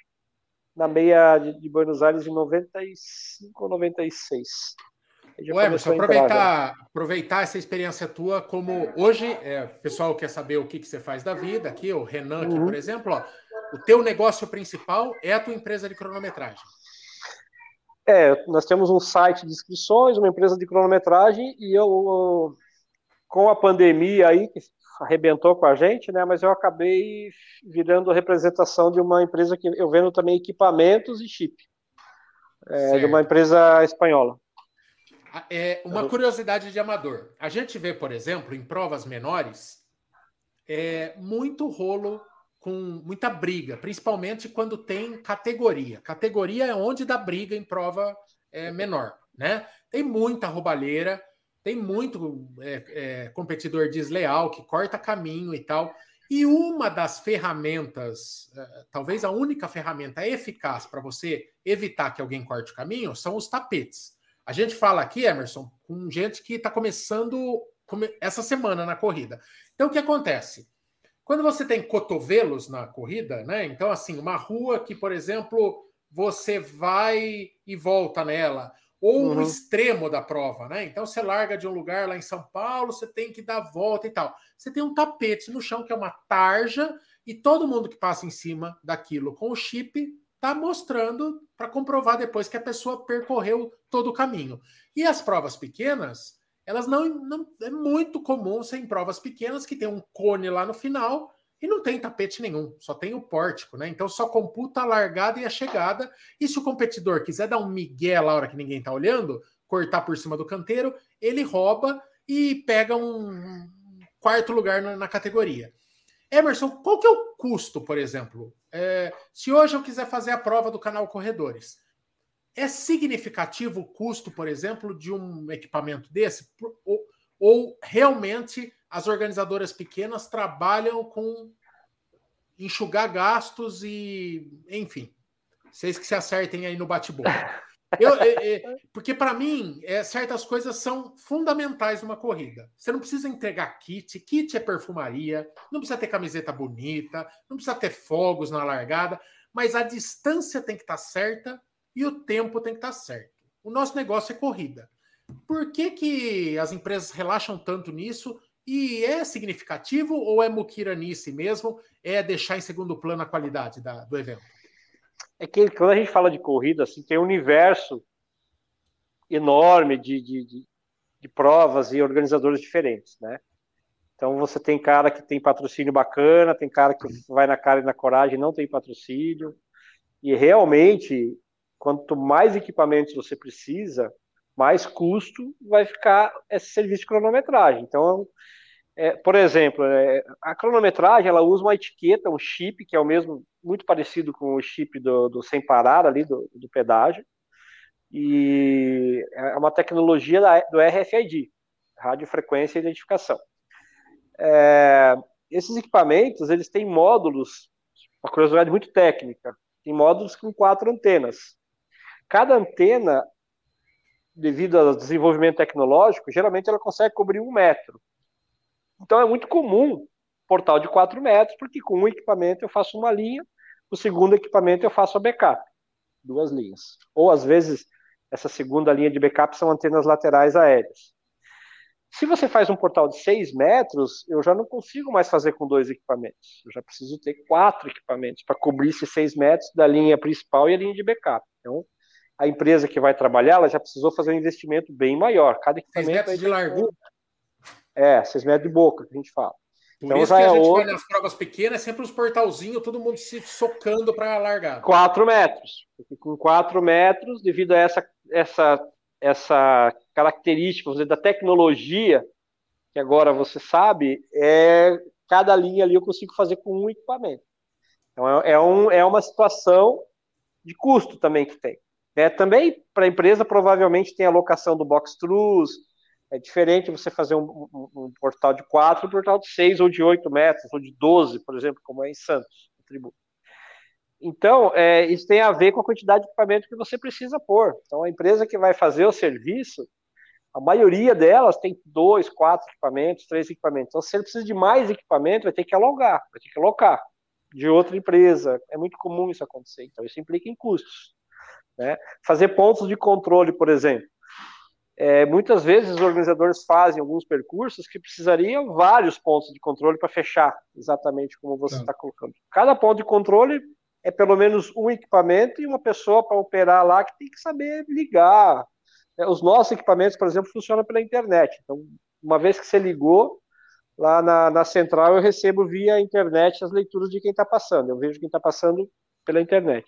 na meia de, de Buenos Aires em 95 ou 96. O Emerson, aproveitar, aproveitar essa experiência tua, como hoje é, o pessoal quer saber o que, que você faz da vida, aqui, o Renan, aqui, uhum. por exemplo, ó, o teu negócio principal é a tua empresa de cronometragem. É, nós temos um site de inscrições, uma empresa de cronometragem, e eu, com a pandemia aí, que arrebentou com a gente, né? Mas eu acabei virando representação de uma empresa que eu vendo também equipamentos e chip. É, de uma empresa espanhola. Ah, é uma curiosidade de amador. A gente vê, por exemplo, em provas menores, é muito rolo com muita briga, principalmente quando tem categoria. Categoria é onde dá briga em prova é, menor, né? Tem muita roubalheira, tem muito é, é, competidor desleal que corta caminho e tal. E uma das ferramentas, é, talvez a única ferramenta eficaz para você evitar que alguém corte o caminho, são os tapetes. A gente fala aqui, Emerson, com gente que está começando essa semana na corrida. Então, o que acontece? Quando você tem cotovelos na corrida, né? Então, assim, uma rua que, por exemplo, você vai e volta nela, ou uhum. o extremo da prova, né? Então você larga de um lugar lá em São Paulo, você tem que dar volta e tal. Você tem um tapete no chão que é uma tarja e todo mundo que passa em cima daquilo com o chip tá mostrando para comprovar depois que a pessoa percorreu todo o caminho. E as provas pequenas, elas não, não é muito comum ser em provas pequenas que tem um cone lá no final e não tem tapete nenhum, só tem o pórtico, né? Então só computa a largada e a chegada. E se o competidor quiser dar um migué lá hora que ninguém está olhando, cortar por cima do canteiro, ele rouba e pega um quarto lugar na, na categoria. Emerson, qual que é o custo, por exemplo? É, se hoje eu quiser fazer a prova do canal Corredores, é significativo o custo, por exemplo, de um equipamento desse? Ou, ou realmente as organizadoras pequenas trabalham com enxugar gastos e, enfim, vocês que se acertem aí no bate-boca. Eu, é, é, porque para mim, é, certas coisas são fundamentais numa corrida. Você não precisa entregar kit, kit é perfumaria, não precisa ter camiseta bonita, não precisa ter fogos na largada, mas a distância tem que estar tá certa e o tempo tem que estar tá certo. O nosso negócio é corrida. Por que, que as empresas relaxam tanto nisso? E é significativo ou é muquiranice mesmo? É deixar em segundo plano a qualidade da, do evento? é que quando a gente fala de corrida, assim, tem um universo enorme de, de, de, de provas e organizadores diferentes, né? Então você tem cara que tem patrocínio bacana, tem cara que vai na cara e na coragem não tem patrocínio. E realmente, quanto mais equipamentos você precisa, mais custo vai ficar esse serviço de cronometragem. Então, é, por exemplo, é, a cronometragem ela usa uma etiqueta, um chip, que é o mesmo, muito parecido com o chip do, do sem parar ali, do, do pedágio, e é uma tecnologia da, do RFID, Radiofrequência Identificação. É, esses equipamentos, eles têm módulos, uma curiosidade muito técnica, tem módulos com quatro antenas. Cada antena, devido ao desenvolvimento tecnológico, geralmente ela consegue cobrir um metro. Então é muito comum portal de 4 metros, porque com um equipamento eu faço uma linha, o segundo equipamento eu faço a backup, duas linhas. Ou às vezes essa segunda linha de backup são antenas laterais aéreas. Se você faz um portal de 6 metros, eu já não consigo mais fazer com dois equipamentos. Eu já preciso ter quatro equipamentos para cobrir esses 6 metros da linha principal e a linha de backup. Então, a empresa que vai trabalhar, ela já precisou fazer um investimento bem maior. Cada equipamento 6 metros de largura. É, 6 metros de boca, que a gente fala. Por então, isso que a é gente outro... vai nas provas pequenas, sempre os portalzinhos, todo mundo se socando para largar. 4 metros. Porque com 4 metros, devido a essa, essa, essa característica dizer, da tecnologia, que agora você sabe, é cada linha ali eu consigo fazer com um equipamento. Então é, é, um, é uma situação de custo também que tem. É, também para a empresa provavelmente tem a locação do box truss, é diferente você fazer um, um, um portal de 4 um portal de 6 ou de 8 metros, ou de 12, por exemplo, como é em Santos, no tributo. Então, é, isso tem a ver com a quantidade de equipamento que você precisa pôr. Então, a empresa que vai fazer o serviço, a maioria delas tem dois, quatro equipamentos, três equipamentos. Então, se ele precisa de mais equipamento, vai ter que alugar, vai ter que alocar de outra empresa. É muito comum isso acontecer. Então, isso implica em custos. Né? Fazer pontos de controle, por exemplo. É, muitas vezes os organizadores fazem alguns percursos que precisariam vários pontos de controle para fechar, exatamente como você está colocando. Cada ponto de controle é pelo menos um equipamento e uma pessoa para operar lá que tem que saber ligar. É, os nossos equipamentos, por exemplo, funcionam pela internet. Então, uma vez que você ligou, lá na, na central eu recebo via internet as leituras de quem está passando. Eu vejo quem está passando pela internet.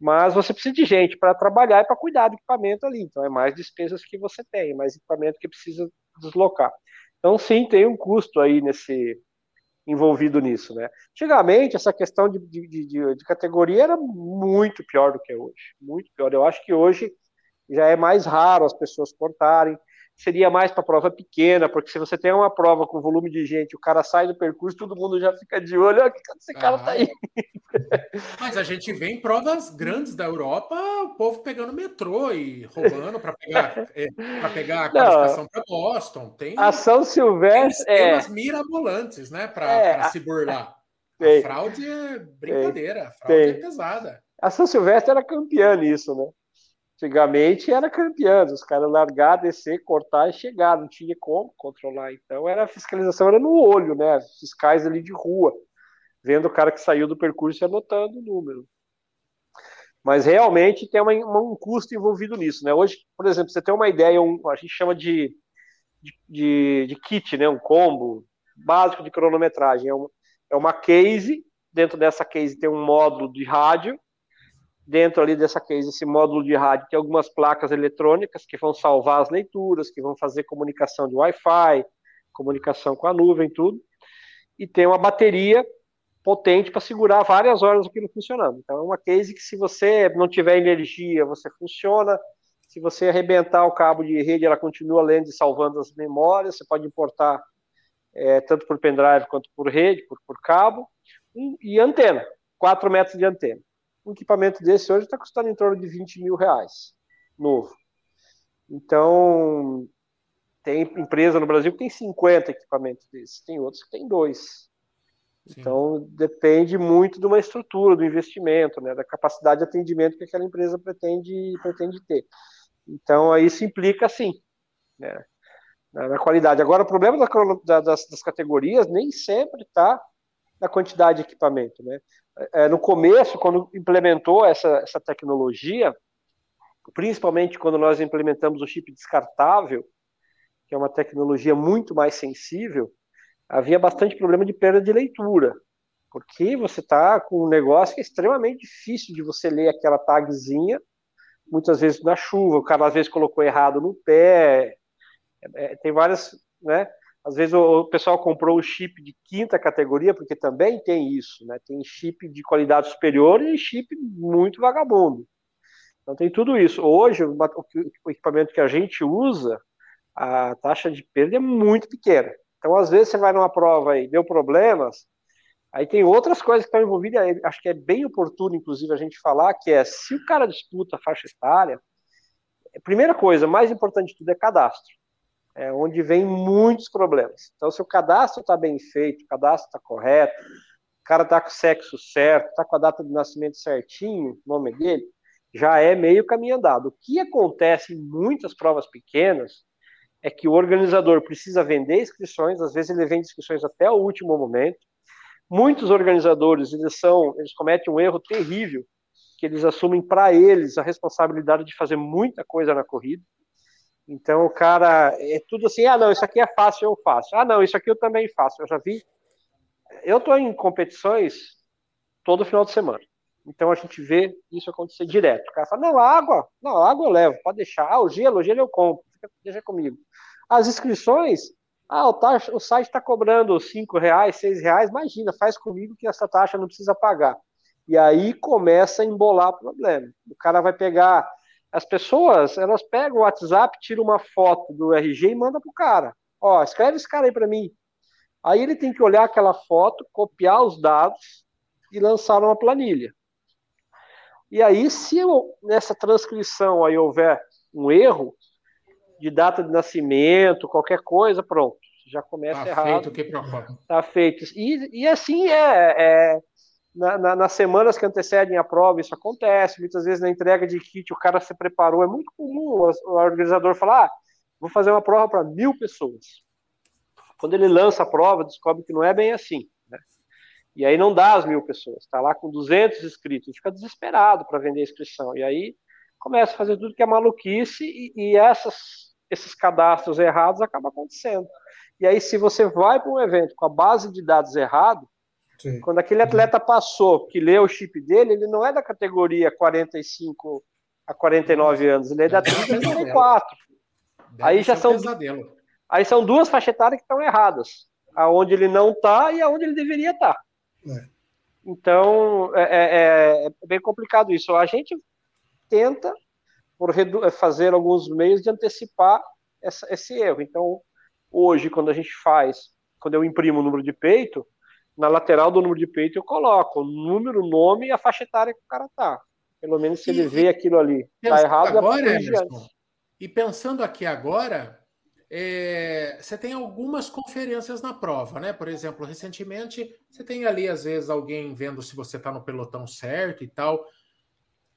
Mas você precisa de gente para trabalhar e para cuidar do equipamento ali. Então é mais despesas que você tem, mais equipamento que precisa deslocar. Então sim, tem um custo aí nesse envolvido nisso, né? Antigamente essa questão de, de, de, de categoria era muito pior do que é hoje, muito pior. Eu acho que hoje já é mais raro as pessoas cortarem seria mais para prova pequena, porque se você tem uma prova com volume de gente, o cara sai do percurso, todo mundo já fica de olho, olha que esse cara tá aí. Mas a gente vê em provas grandes da Europa, o povo pegando metrô e roubando para pegar, é, pegar a qualificação para Boston. Tem, a São Silvestre tem é mirabolantes, né, para é, se burlar. A fraude é brincadeira, a fraude é pesada. A São Silvestre era campeã nisso, né? Antigamente era campeão, os caras largar, descer, cortar e chegar, não tinha como controlar. Então era a fiscalização era no olho, né? Fiscais ali de rua, vendo o cara que saiu do percurso e anotando o número. Mas realmente tem uma, um custo envolvido nisso, né? Hoje, por exemplo, você tem uma ideia, um, a gente chama de, de, de, kit, né? Um combo básico de cronometragem. É é uma case, dentro dessa case tem um módulo de rádio, dentro ali dessa case, esse módulo de rádio tem algumas placas eletrônicas que vão salvar as leituras, que vão fazer comunicação de Wi-Fi, comunicação com a nuvem, tudo, e tem uma bateria potente para segurar várias horas aquilo funcionando. Então é uma case que se você não tiver energia, você funciona, se você arrebentar o cabo de rede, ela continua lendo e salvando as memórias, você pode importar é, tanto por pendrive quanto por rede, por, por cabo, e antena, 4 metros de antena. Um equipamento desse hoje está custando em torno de 20 mil reais, novo. Então, tem empresa no Brasil que tem 50 equipamentos desses, tem outros que tem dois. Sim. Então, depende muito de uma estrutura, do investimento, né, da capacidade de atendimento que aquela empresa pretende, pretende ter. Então, aí isso implica, sim, né, na, qualidade. Agora, o problema da, das, das categorias nem sempre está na quantidade de equipamento. Né? É, no começo, quando implementou essa, essa tecnologia, principalmente quando nós implementamos o chip descartável, que é uma tecnologia muito mais sensível, havia bastante problema de perda de leitura, porque você está com um negócio que é extremamente difícil de você ler aquela tagzinha, muitas vezes na chuva, o cara às vezes colocou errado no pé, é, é tem várias, né? Às vezes o, pessoal comprou o chip de quinta categoria, porque também tem isso, né? Tem chip de qualidade superior e chip muito vagabundo. Então tem tudo isso. Hoje, o, equipamento que a gente usa, a taxa de perda é muito pequena. Então, às vezes, você vai numa prova e deu problemas, aí tem outras coisas que estão envolvidas, acho que é bem oportuno, inclusive, a gente falar, que é, se o cara disputa a faixa etária, a primeira coisa, mais importante de tudo, é cadastro é onde vem muitos problemas. Então, se o cadastro está bem feito, o cadastro está correto, o cara está com o sexo certo, está com a data de nascimento certinho, o nome dele, já é meio caminho andado. O que acontece em muitas provas pequenas é que o organizador precisa vender inscrições, às vezes ele vende inscrições até o último momento. Muitos organizadores, eles são, eles cometem um erro terrível, que eles assumem para eles a responsabilidade de fazer muita coisa na corrida. Então o cara é tudo assim, ah não, isso aqui é fácil, eu faço. Ah não, isso aqui eu também faço. Eu já vi. Eu estou em competições todo final de semana. Então a gente vê isso acontecer direto. O cara fala, não, água, não, água eu levo, pode deixar. Ah, o gelo, o gelo eu compro, deixa comigo. As inscrições, ah, o, taxa, o site está cobrando cinco reais, seis reais, imagina, faz comigo que essa taxa não precisa pagar. E aí começa a embolar o problema. O cara vai pegar as pessoas, elas pegam o WhatsApp, tiram uma foto do RG e manda pro cara. Ó, escreve esse cara aí para mim. Aí ele tem que olhar aquela foto, copiar os dados e lançar uma planilha. E aí, se eu, nessa transcrição aí houver um erro de data de nascimento, qualquer coisa, pronto, já começa tá errado. Feito, que tá feito. E, e assim é, é na, na, nas semanas que antecedem a prova, isso acontece. Muitas vezes na entrega de kit o cara se preparou. É muito comum o, organizador falar: ah, vou fazer uma prova para mil pessoas. Quando ele lança a prova, descobre que não é bem assim. Né? E aí não dá as mil pessoas. Está lá com 200 inscritos. Fica desesperado para vender a inscrição. E aí começa a fazer tudo que é maluquice e, e essas, esses cadastros errados acabam acontecendo. E aí, se você vai para um evento com a base de dados errado, Sim. Quando aquele atleta passou, que leu o chip dele, ele não é da categoria 45 a 49 anos, ele é da 30 a 34. Aí já são Aí são duas faixas etárias que estão erradas, aonde ele não está e aonde ele deveria estar. Tá. É. Então é, é, é, é, bem complicado isso. A gente tenta por fazer alguns meios de antecipar essa, esse erro. Então hoje, quando a gente faz, quando eu imprimo o número de peito, na lateral do número de peito eu coloco o número, o nome e a faixa etária que o cara tá. Pelo menos se e, ele vê aquilo ali. Tá errado, agora, Emerson, E pensando aqui agora, é, você tem algumas conferências na prova, né? Por exemplo, recentemente você tem ali, às vezes, alguém vendo se você está no pelotão certo e tal.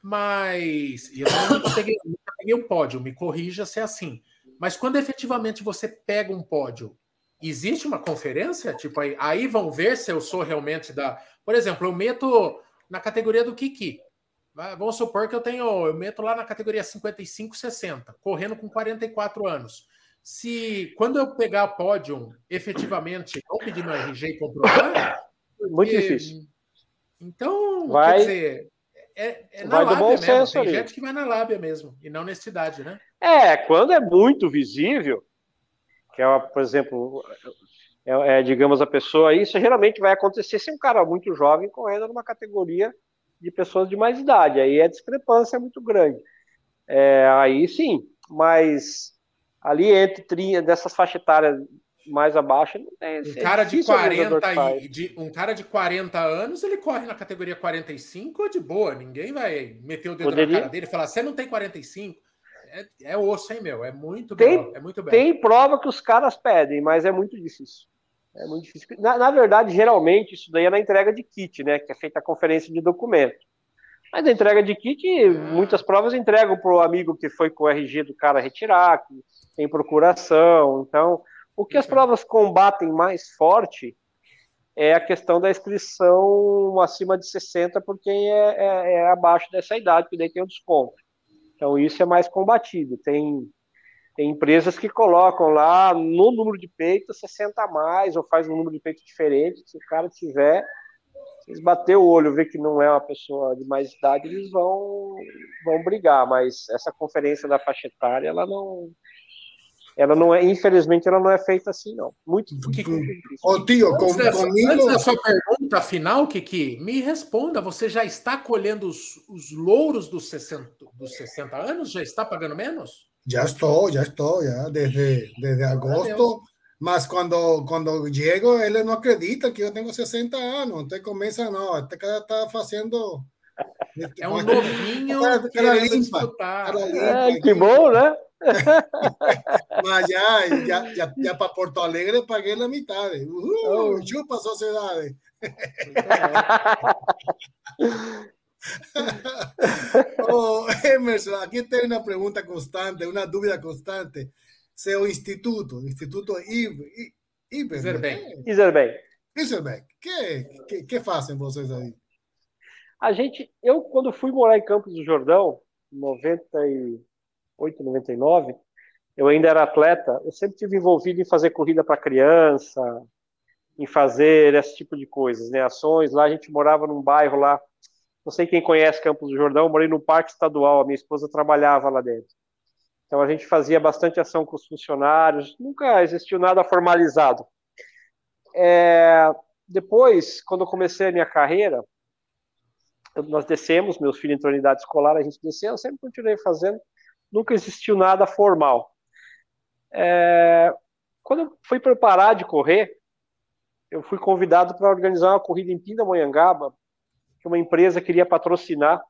Mas eu nunca peguei, nunca peguei um pódio, me corrija se é assim. Mas quando efetivamente você pega um pódio, existe uma conferência? Tipo, aí, aí vão ver se eu sou realmente da. Por exemplo, eu meto na categoria do Kiki. Vamos supor que eu tenho, eu meto lá na categoria 55, 60, correndo com 44 anos. Se quando eu pegar pódio, efetivamente, não pedir meu RG e comprovar, muito difícil. Então, vai, quer dizer, é, é na lábia mesmo. Senso Tem ali. gente que vai na lábia mesmo, e não na cidade, né? É, quando é muito visível, que é, por exemplo, é, é, digamos, a pessoa, isso geralmente vai acontecer se um cara muito jovem correndo numa categoria de pessoas de mais idade, aí a discrepância é muito grande. É, aí sim, mas ali entre 30, dessas faixas etárias mais abaixo, não tem. Um cara de 40 e, de, um cara de 40 anos, ele corre na categoria 45 de boa, ninguém vai meter o dedo Poderia... na cara dele e falar: "Você não tem 45". É, é osso, hein, meu? É muito tem, é muito bem. Tem prova que os caras pedem, mas é muito difícil. É muito difícil. Na, na, verdade, geralmente, isso daí é na entrega de kit, né? Que é feita a conferência de documento. Mas a entrega de kit, muitas provas entregam para o amigo que foi com o RG do cara retirar, que tem procuração. Então, o que as provas combatem mais forte é a questão da inscrição acima de 60 por quem é, é, é abaixo dessa idade, que daí tem o desconto. Então, isso é mais combatido. Tem tem empresas que colocam lá no número de peito 60 a mais, ou faz um número de peito diferente. Se o cara tiver, se eles bater o olho, ver que não é uma pessoa de mais idade, eles vão, vão brigar. Mas essa conferência da faixa etária, ela não. Ela não é, infelizmente, ela não é feita assim, não. Muito Ô, tio, com, antes, comigo... antes da sua pergunta final, Kiki, me responda: você já está colhendo os, os louros dos 60, dos 60 anos? Já está pagando menos? Ya estoy, ya estoy, ya desde, desde agosto. Más cuando, cuando llego, él no acredita que yo tengo 60 años. Entonces comienza, no, este cara está haciendo. É um novinho cara, cara limpa, cara limpa, é, que bom, né? Mas ya, ya, ya, ya para Porto Alegre paguei la mitad. Uh, oh. Chupa sociedade. oh, Emerson, aquí tem uma pergunta constante, uma dúvida constante. Seu instituto, Instituto Iserbank. Iserbank. Iserbank. Que, que, que fazem vocês aí? A gente, eu quando fui morar em Campos do Jordão, 98, 99, eu ainda era atleta, eu sempre tive envolvido em fazer corrida para criança, em fazer esse tipo de coisas, né? Ações. Lá a gente morava num bairro lá não sei quem conhece Campos do Jordão, eu morei no Parque Estadual, a minha esposa trabalhava lá dentro. Então a gente fazia bastante ação com os funcionários, nunca existiu nada formalizado. É, depois, quando eu comecei a minha carreira, nós descemos, meus filhos entrou em idade escolar, a gente desceu, eu sempre continuei fazendo, nunca existiu nada formal. É, quando eu fui preparar de correr, eu fui convidado para organizar uma corrida em Pindamonhangaba, que uma empresa queria patrocinar.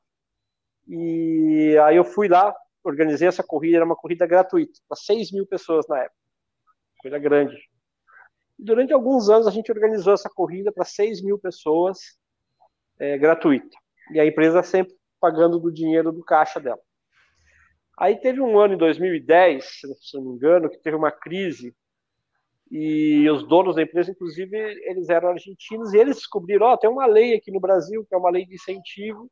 E aí eu fui lá, organizei essa corrida, era uma corrida gratuita, para 6 mil pessoas na época. Corrida grande. Durante alguns anos a gente organizou essa corrida para 6 mil pessoas é, gratuita. E a empresa sempre pagando do dinheiro do caixa dela. Aí teve um ano em 2010, se não me engano, que teve uma crise e os donos da empresa, inclusive, eles eram argentinos e eles descobriram, ó, oh, tem uma lei aqui no Brasil, que é uma lei de incentivo,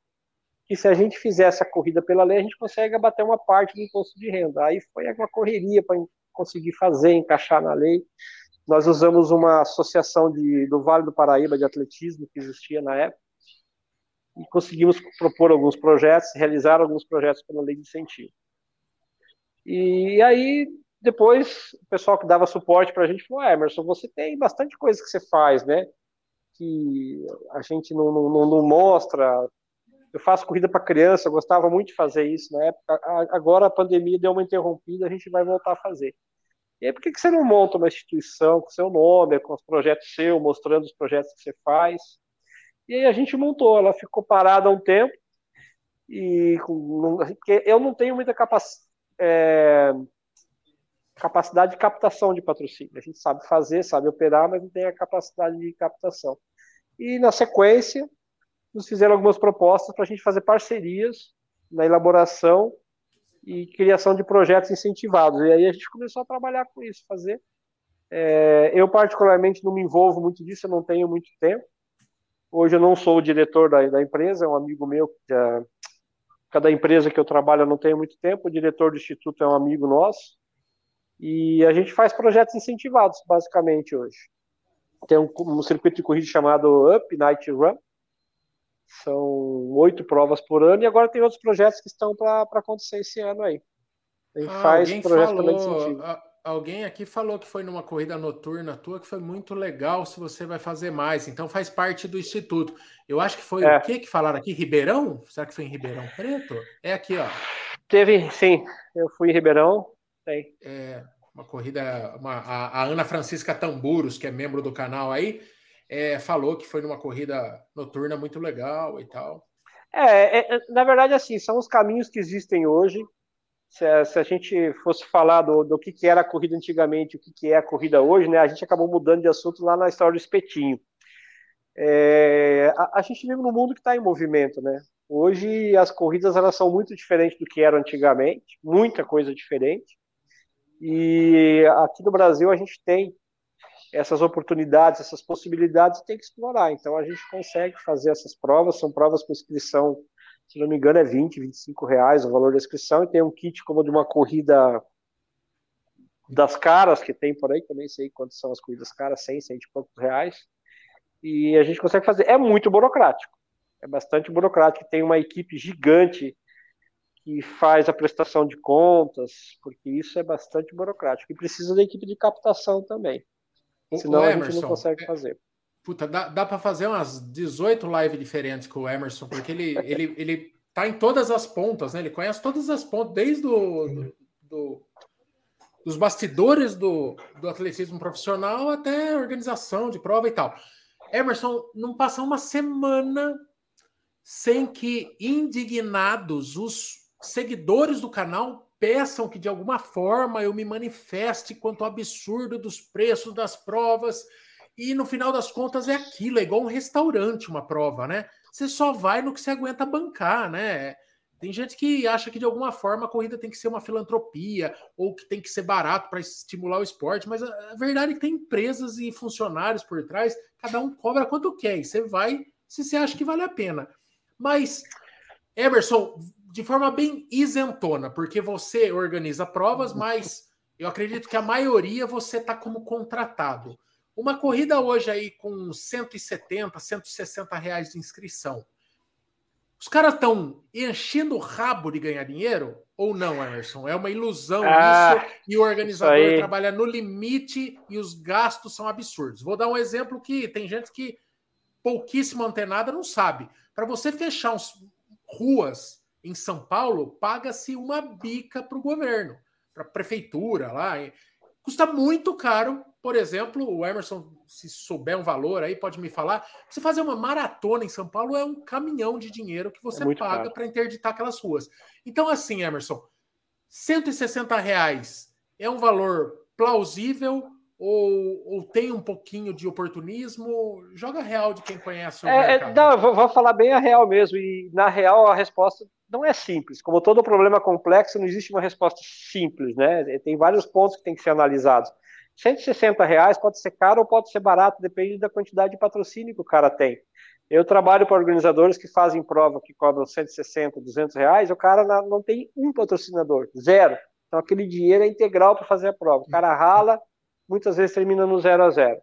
que se a gente fizer essa corrida pela lei, a gente consegue abater uma parte do imposto de renda. Aí foi uma correria para conseguir fazer, encaixar na lei. Nós usamos uma associação de, do Vale do Paraíba de atletismo que existia na época e conseguimos propor alguns projetos, realizar alguns projetos pela lei de incentivo. E aí depois, o pessoal que dava suporte para a gente falou: ah, Emerson, você tem bastante coisa que você faz, né? Que a gente não, não, não mostra. Eu faço corrida para criança, eu gostava muito de fazer isso na época. Agora a pandemia deu uma interrompida, a gente vai voltar a fazer. E aí, por que, que você não monta uma instituição com seu nome, com os projetos seus, mostrando os projetos que você faz? E aí a gente montou, ela ficou parada um tempo, e porque eu não tenho muita capacidade. É, capacidade de captação de patrocínio. A gente sabe fazer, sabe operar, mas não tem a capacidade de captação. E na sequência, nos fizeram algumas propostas para a gente fazer parcerias na elaboração e criação de projetos incentivados. E aí a gente começou a trabalhar com isso, fazer. É, eu, particularmente, não me envolvo muito disso, eu não tenho muito tempo. Hoje eu não sou o diretor da, da empresa, é um amigo meu, é, cada empresa que eu trabalho eu não tenho muito tempo, o diretor do instituto é um amigo nosso, e a gente faz projetos incentivados, basicamente, hoje. tem um, um circuito de corrida chamado Up Night Run. São oito provas por ano e agora tem outros projetos que estão para acontecer esse ano aí. A gente ah, faz projetos falou, também de sentido. Alguém aqui falou que foi numa corrida noturna tua que foi muito legal se você vai fazer mais. Então faz parte do Instituto. Eu acho que foi é. o que que falaram aqui? Ribeirão? Será que foi em Ribeirão Preto? É aqui, ó. Teve, sim. Eu fui em Ribeirão. Tem. É, uma corrida. Uma, a, a, Ana Francisca Tamburos, que é membro do canal aí, é, falou que foi numa corrida noturna muito legal e tal. É, é, na verdade, assim, são os caminhos que existem hoje se a, se a, gente fosse falar do, do que, que era a corrida antigamente, o que, que é a corrida hoje, né, a gente acabou mudando de assunto lá na história do espetinho. É, a, a, gente vive num mundo que está em movimento, né? Hoje as corridas elas são muito diferentes do que eram antigamente, muita coisa diferente. E aqui no Brasil a gente tem essas oportunidades, essas possibilidades, tem que explorar. Então a gente consegue fazer essas provas, são provas com inscrição se não me engano, é 20, 25 reais o valor da inscrição, e tem um kit como de uma corrida das caras que tem por aí, que eu nem sei quantas são as corridas caras, 100, 100 e poucos reais, e a gente consegue fazer. É muito burocrático, é bastante burocrático, tem uma equipe gigante que faz a prestação de contas, porque isso é bastante burocrático, e precisa da equipe de captação também, senão Emerson, a gente não consegue é, fazer. Puta, dá, dá para fazer umas 18 lives diferentes com o Emerson, porque ele, ele, ele tá em todas as pontas, né? Ele conhece todas as pontas, desde do, do, do dos bastidores do, do atletismo profissional até organização de prova e tal. Emerson, não passa uma semana sem que indignados os seguidores do canal peçam que de alguma forma eu me manifeste quanto ao absurdo dos preços das provas e no final das contas é aquilo, é igual um restaurante, uma prova, né? Você só vai no que você aguenta bancar, né? Tem gente que acha que de alguma forma a corrida tem que ser uma filantropia ou que tem que ser barato para estimular o esporte, mas a verdade é que tem empresas e funcionários por trás, cada um cobra quanto quer, e você vai se você acha que vale a pena. Mas, Emerson, de forma bem isentona, porque você organiza provas, mas eu acredito que a maioria você está como contratado. Uma corrida hoje aí com 170, 160 reais de inscrição. Os caras estão enchendo o rabo de ganhar dinheiro ou não, Emerson? É uma ilusão ah, isso e o organizador trabalha no limite e os gastos são absurdos. Vou dar um exemplo que tem gente que pouquíssimo antenada não sabe. Para você fechar uns ruas em São Paulo, paga-se uma bica para o governo, para a prefeitura lá. Custa muito caro por exemplo, o Emerson, se souber um valor aí, pode me falar. Você fazer uma maratona em São Paulo é um caminhão de dinheiro que você é paga para interditar aquelas ruas. Então, assim, Emerson, 160 reais é um valor plausível ou, ou, tem um pouquinho de oportunismo? Joga real de quem conhece o é, é Não, eu vou, vou, falar bem a real mesmo. E na real a resposta não é simples. Como todo problema complexo, não existe uma resposta simples, né? Tem vários pontos que tem que ser analisados. 160 reais pode ser caro ou pode ser barato, depende da quantidade de patrocínio que o cara tem. Eu trabalho para organizadores que fazem prova que cobram 160, 200 reais, o cara não tem um patrocinador, zero. Então aquele dinheiro é integral para fazer a prova. O cara rala, muitas vezes termina no zero a zero.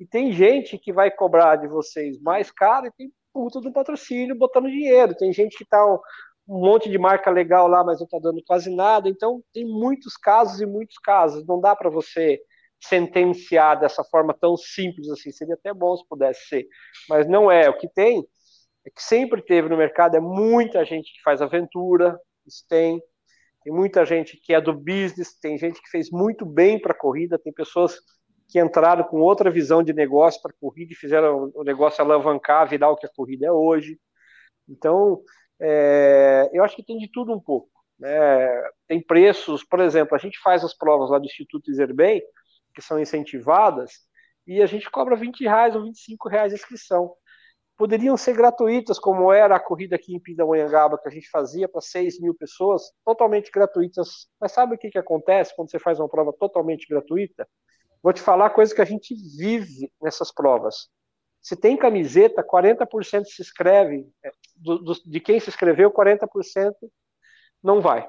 E tem gente que vai cobrar de vocês mais caro e tem puta do patrocínio botando dinheiro. Tem gente que está um, um monte de marca legal lá, mas não está dando quase nada. Então tem muitos casos e muitos casos. Não dá para você sentenciar dessa forma tão simples assim. Seria até bom se pudesse ser, mas não é. O que tem é que sempre teve no mercado é muita gente que faz aventura, isso tem. Tem muita gente que é do business, tem gente que fez muito bem para a corrida, tem pessoas que entraram com outra visão de negócio para a corrida e fizeram o negócio alavancar, virar o que a corrida é hoje. Então, é, eu acho que tem de tudo um pouco. Né? Tem preços, por exemplo, a gente faz as provas lá do Instituto Iserbem, que são incentivadas, e a gente cobra 20 reais ou 25 reais a inscrição. Poderiam ser gratuitas, como era a corrida aqui em Pindamonhangaba, que a gente fazia para 6 mil pessoas, totalmente gratuitas. Mas sabe o que, que acontece quando você faz uma prova totalmente gratuita? Vou te falar coisa que a gente vive nessas provas. Se tem camiseta, 40% se inscreve, é, do, do, de quem se inscreveu, 40% não vai.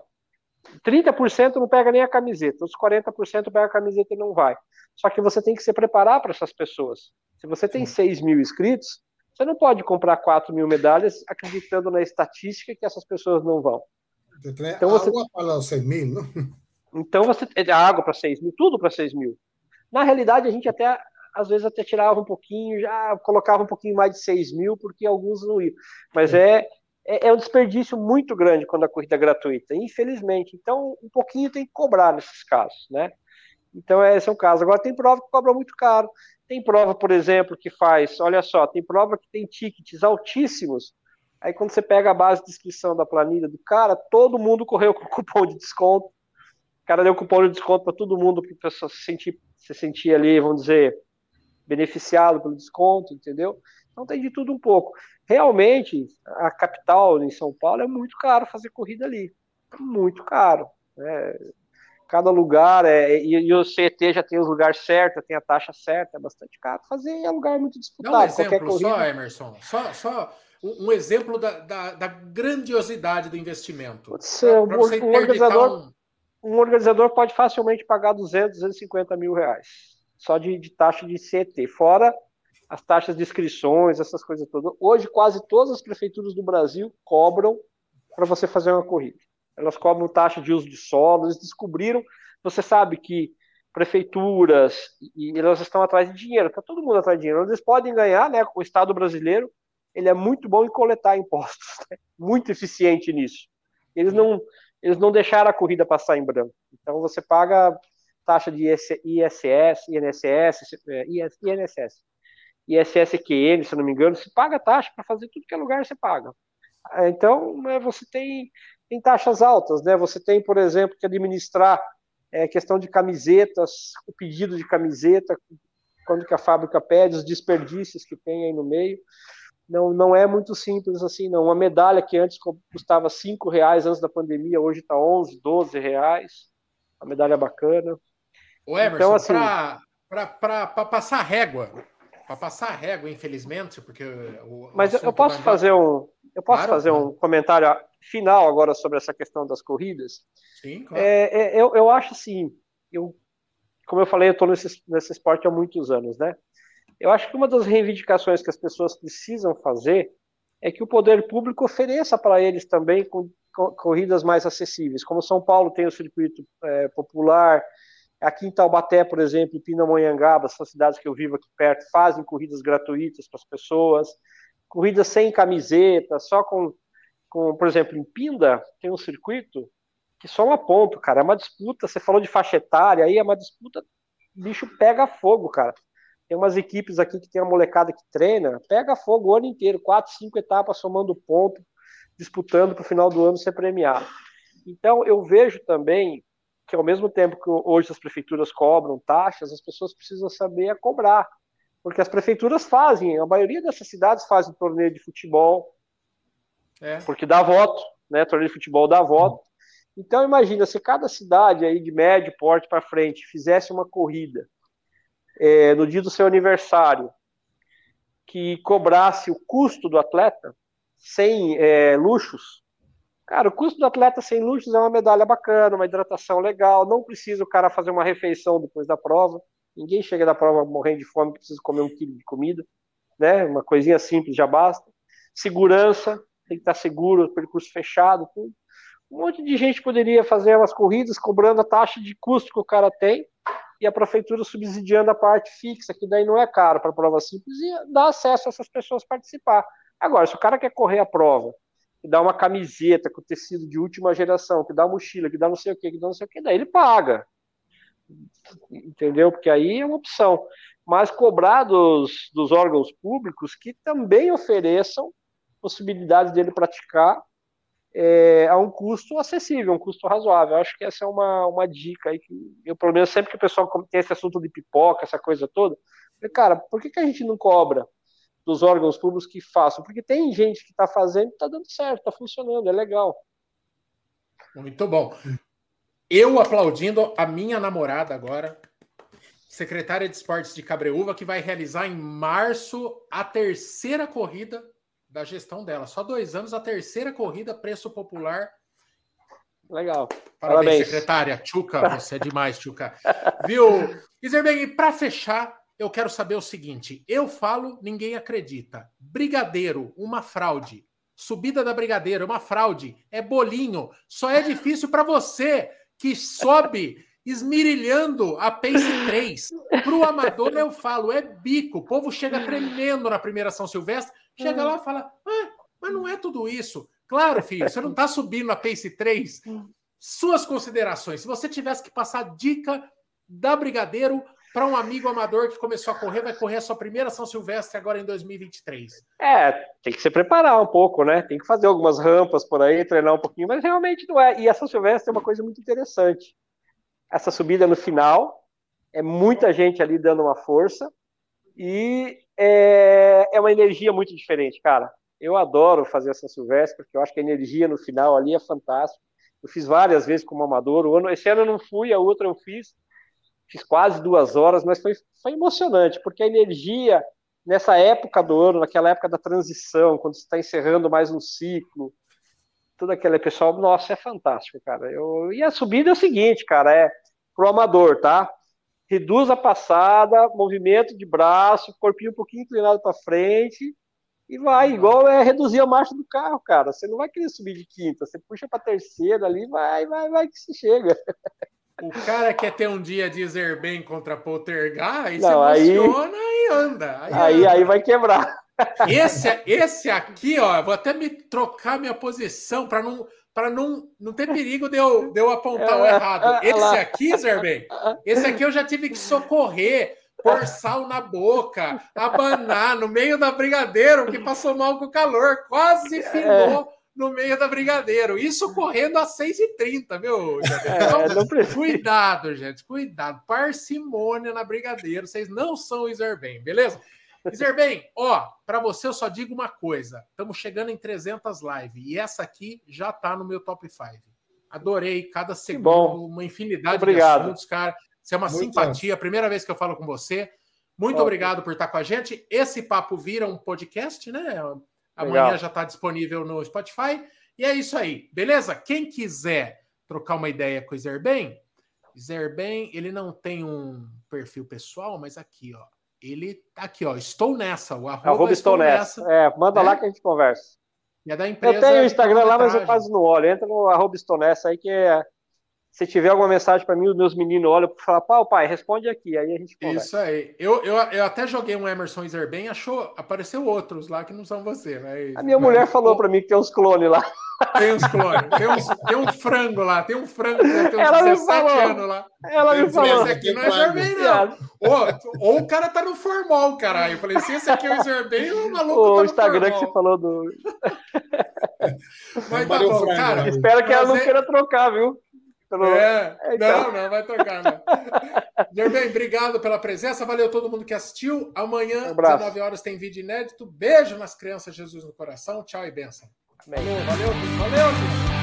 30% não pega nem a camiseta, os 40% pega a camiseta e não vai. Só que você tem que se preparar para essas pessoas. Se você tem 6 mil inscritos, você não pode comprar 4 mil medalhas acreditando na estatística que essas pessoas não vão. Então você água para os 6 mil, não? Então você é água para 6 mil, tudo para 6 mil. Na realidade, a gente até às vezes até tirava um pouquinho, já colocava um pouquinho mais de 6 mil, porque alguns não iam. Mas é, é, é, um desperdício muito grande quando a corrida é gratuita, infelizmente. Então, um pouquinho tem que cobrar nesses casos, né? Então, esse é um caso. Agora, tem prova que cobra muito caro. Tem prova, por exemplo, que faz, olha só, tem prova que tem tickets altíssimos. Aí, quando você pega a base de inscrição da planilha do cara, todo mundo correu com cupom de desconto. O cara deu cupom de desconto para todo mundo, para a pessoa se sentir, se sentir ali, vamos dizer, beneficiado pelo desconto, entendeu? Então tem de tudo um pouco. Realmente, a capital em São Paulo é muito caro fazer corrida ali. Muito caro. Né? Cada lugar, é, e, e, o CET já tem os lugares certos, tem a taxa certa, é bastante caro fazer, é lugar muito disputado. Dá um exemplo corrida... só, Emerson, só, só um, exemplo da, da, da, grandiosidade do investimento. Pode ser, um, um organizador, um... um organizador pode facilmente pagar 200, 250 mil reais só de, de taxa de CET, fora as taxas de inscrições, essas coisas todas. Hoje, quase todas as prefeituras do Brasil cobram para você fazer uma corrida. Elas cobram taxa de uso de solo, eles descobriram, você sabe que prefeituras e, elas estão atrás de dinheiro, está todo mundo atrás de dinheiro. Eles podem ganhar, né? O Estado brasileiro ele é muito bom em coletar impostos, né? muito eficiente nisso. Eles não, eles não deixaram a corrida passar em branco. Então você paga taxa de ISS, INSS, INSS, ISSQN, se não me engano, se paga taxa para fazer tudo que é lugar, você paga. Ah, então, né, você tem, tem taxas altas, né? Você tem, por exemplo, que administrar é, questão de camisetas, o pedido de camiseta, quando que a fábrica pede, os desperdícios que tem aí no meio. Não, não é muito simples assim, não. Uma medalha que antes custava cinco reais antes da pandemia, hoje está 11, 12 reais. Uma medalha bacana. O Emerson, então, assim, para passar régua, para passar régua, infelizmente, porque o, Mas eu posso fazer um eu posso claro, fazer um comentário final agora sobre essa questão das corridas? Sim, claro. É, é, eu, eu acho assim, eu, como eu falei, eu estou nesse, nesse esporte há muitos anos, né? Eu acho que uma das reivindicações que as pessoas precisam fazer é que o poder público ofereça para eles também com, com, corridas mais acessíveis. Como São Paulo tem o circuito é, popular, Aqui em Taubaté, por exemplo, em Pindamonhangaba, são cidades que eu vivo aqui perto, fazem corridas gratuitas para as pessoas, corridas sem camiseta, só com, com, por exemplo, em Pinda tem um circuito que só um ponto, cara, é uma disputa, você falou de faixa etária, aí é uma disputa, bicho pega fogo, cara. Tem umas equipes aqui que tem uma molecada que treina, pega fogo o ano inteiro, quatro, cinco etapas somando ponto, disputando para o final do ano ser premiado. Então, eu vejo também que ao mesmo tempo que hoje as prefeituras cobram taxas, as pessoas precisam saber a cobrar. Porque as prefeituras fazem, a maioria dessas cidades fazem torneio de futebol, é. porque dá voto, né? Torneio de futebol dá voto. Então imagina, se cada cidade aí de médio porte para frente fizesse uma corrida é, no dia do seu aniversário, que cobrasse o custo do atleta, sem é, luxos, Cara, o custo do atleta sem luxos é uma medalha bacana, uma hidratação legal, não precisa o cara fazer uma refeição depois da prova. Ninguém chega da prova morrendo de fome, precisa comer um quilo de comida, né? Uma coisinha simples já basta. Segurança, tem que estar seguro, percurso fechado, tudo. Um monte de gente poderia fazer umas corridas cobrando a taxa de custo que o cara tem e a prefeitura subsidiando a parte fixa, que daí não é caro para prova simples, e dá acesso a essas pessoas participar. Agora, se o cara quer correr a prova que dá uma camiseta com tecido de última geração, que dá mochila, que dá não sei o que, que dá não sei o que, daí ele paga. Entendeu? Porque aí é uma opção. Mas cobrar dos, dos órgãos públicos que também ofereçam possibilidades dele praticar é, a um custo acessível, um custo razoável. Eu acho que essa é uma, uma dica aí que eu, pelo menos, sempre que o pessoal tem esse assunto de pipoca, essa coisa toda, falei, cara, por que, que a gente não cobra dos órgãos públicos que façam, porque tem gente que está fazendo e está dando certo, está funcionando, é legal. Muito bom. Eu aplaudindo a minha namorada agora, secretária de esportes de Cabreúva, que vai realizar em março a terceira corrida da gestão dela. Só dois anos, a terceira corrida preço popular Legal. Parabéns, Parabéns. secretária. Tchuca, você é demais, Tchuca. Viu? Iserbem, para fechar, eu quero saber o seguinte: eu falo, ninguém acredita. Brigadeiro, uma fraude. Subida da Brigadeiro, uma fraude. É bolinho. Só é difícil para você que sobe esmirilhando a Pace 3. Para o amador, eu falo, é bico. O povo chega tremendo na primeira São Silvestre, chega lá e fala: ah, mas não é tudo isso. Claro, filho, você não está subindo a Pace 3. Suas considerações. Se você tivesse que passar dica da Brigadeiro para um amigo amador que começou a correr, vai correr a sua primeira São Silvestre agora em 2023? É, tem que se preparar um pouco, né? Tem que fazer algumas rampas por aí, treinar um pouquinho, mas realmente não é. E a São Silvestre é uma coisa muito interessante. Essa subida no final, é muita gente ali dando uma força e é, é uma energia muito diferente, cara. Eu adoro fazer a São Silvestre, porque eu acho que a energia no final ali é fantástica. Eu fiz várias vezes como amador. O ano, esse ano eu não fui, a outra eu fiz fiz quase duas horas, mas foi, foi emocionante, porque a energia nessa época do ano, naquela época da transição, quando você está encerrando mais um ciclo, todo aquele pessoal, nossa, é fantástico, cara. Eu, e a subida é o seguinte, cara, é pro amador, tá? Reduz a passada, movimento de braço, corpinho um pouquinho inclinado para frente e vai, igual é reduzir a marcha do carro, cara. Você não vai querer subir de quinta, você puxa para terceira ali, vai, vai, vai que se chega. O cara quer ter um dia de bem contra Poltergar, aí não, se emociona aí, e anda. Aí, aí, anda. aí vai quebrar. Esse, esse aqui, ó, vou até me trocar minha posição para não para não, não ter perigo de eu, de eu apontar o errado. Esse aqui, Zerben, esse aqui eu já tive que socorrer, pôr sal na boca, abanar no meio da brigadeiro, que passou mal com o calor, quase finou no meio da Brigadeiro. Isso correndo a 6h30, viu? Então, é, cuidado, gente, cuidado. Parcimônia na Brigadeiro. Vocês não são Iserbem, beleza? Iserbem, ó, para você eu só digo uma coisa. Estamos chegando em 300 lives e essa aqui já tá no meu top 5. Adorei cada segundo, uma infinidade obrigado. de assuntos, cara. Você é uma Muito simpatia. Bom. Primeira vez que eu falo com você. Muito obrigado por estar com a gente. Esse papo vira um podcast, né? Amanhã Legal. já está disponível no Spotify. E é isso aí, beleza? Quem quiser trocar uma ideia com o Zerben, Zerben, ele não tem um perfil pessoal, mas aqui, ó. Ele tá aqui, ó. Estou nessa. O arroba, arroba estou, nessa. nessa. É, manda né? lá que a gente conversa. É da empresa. Eu tenho o Instagram lá, mas eu quase não olho. Entra no arroba estou nessa aí que é se tiver alguma mensagem para mim, os meus meninos olham para falar, pau, pai, responde aqui, aí a gente conversa. Isso aí. Eu, eu, eu até joguei um Emerson Iserben, achou, apareceu outros lá que não são você, né? A minha mas, mulher falou para mim que tem uns clones lá. Tem uns clones, tem, uns, tem um frango lá, tem um frango que tem uns ela 17 anos lá. Ela me falou. Esse aqui não é Iserben, não. Ou, ou o cara tá no formal, caralho. Eu falei, se esse aqui é o Iserben, o maluco o tá no Instagram formal. que você falou do... Mas tá bom, cara. Espero que ela não queira trocar, viu? Pelo... É, é então. não, não vai tocar, não. Obrigado pela presença. Valeu todo mundo que assistiu. Amanhã, um 19 horas, tem vídeo inédito. Beijo nas crianças, Jesus no coração. Tchau e benção. Valeu, valeu, valeu.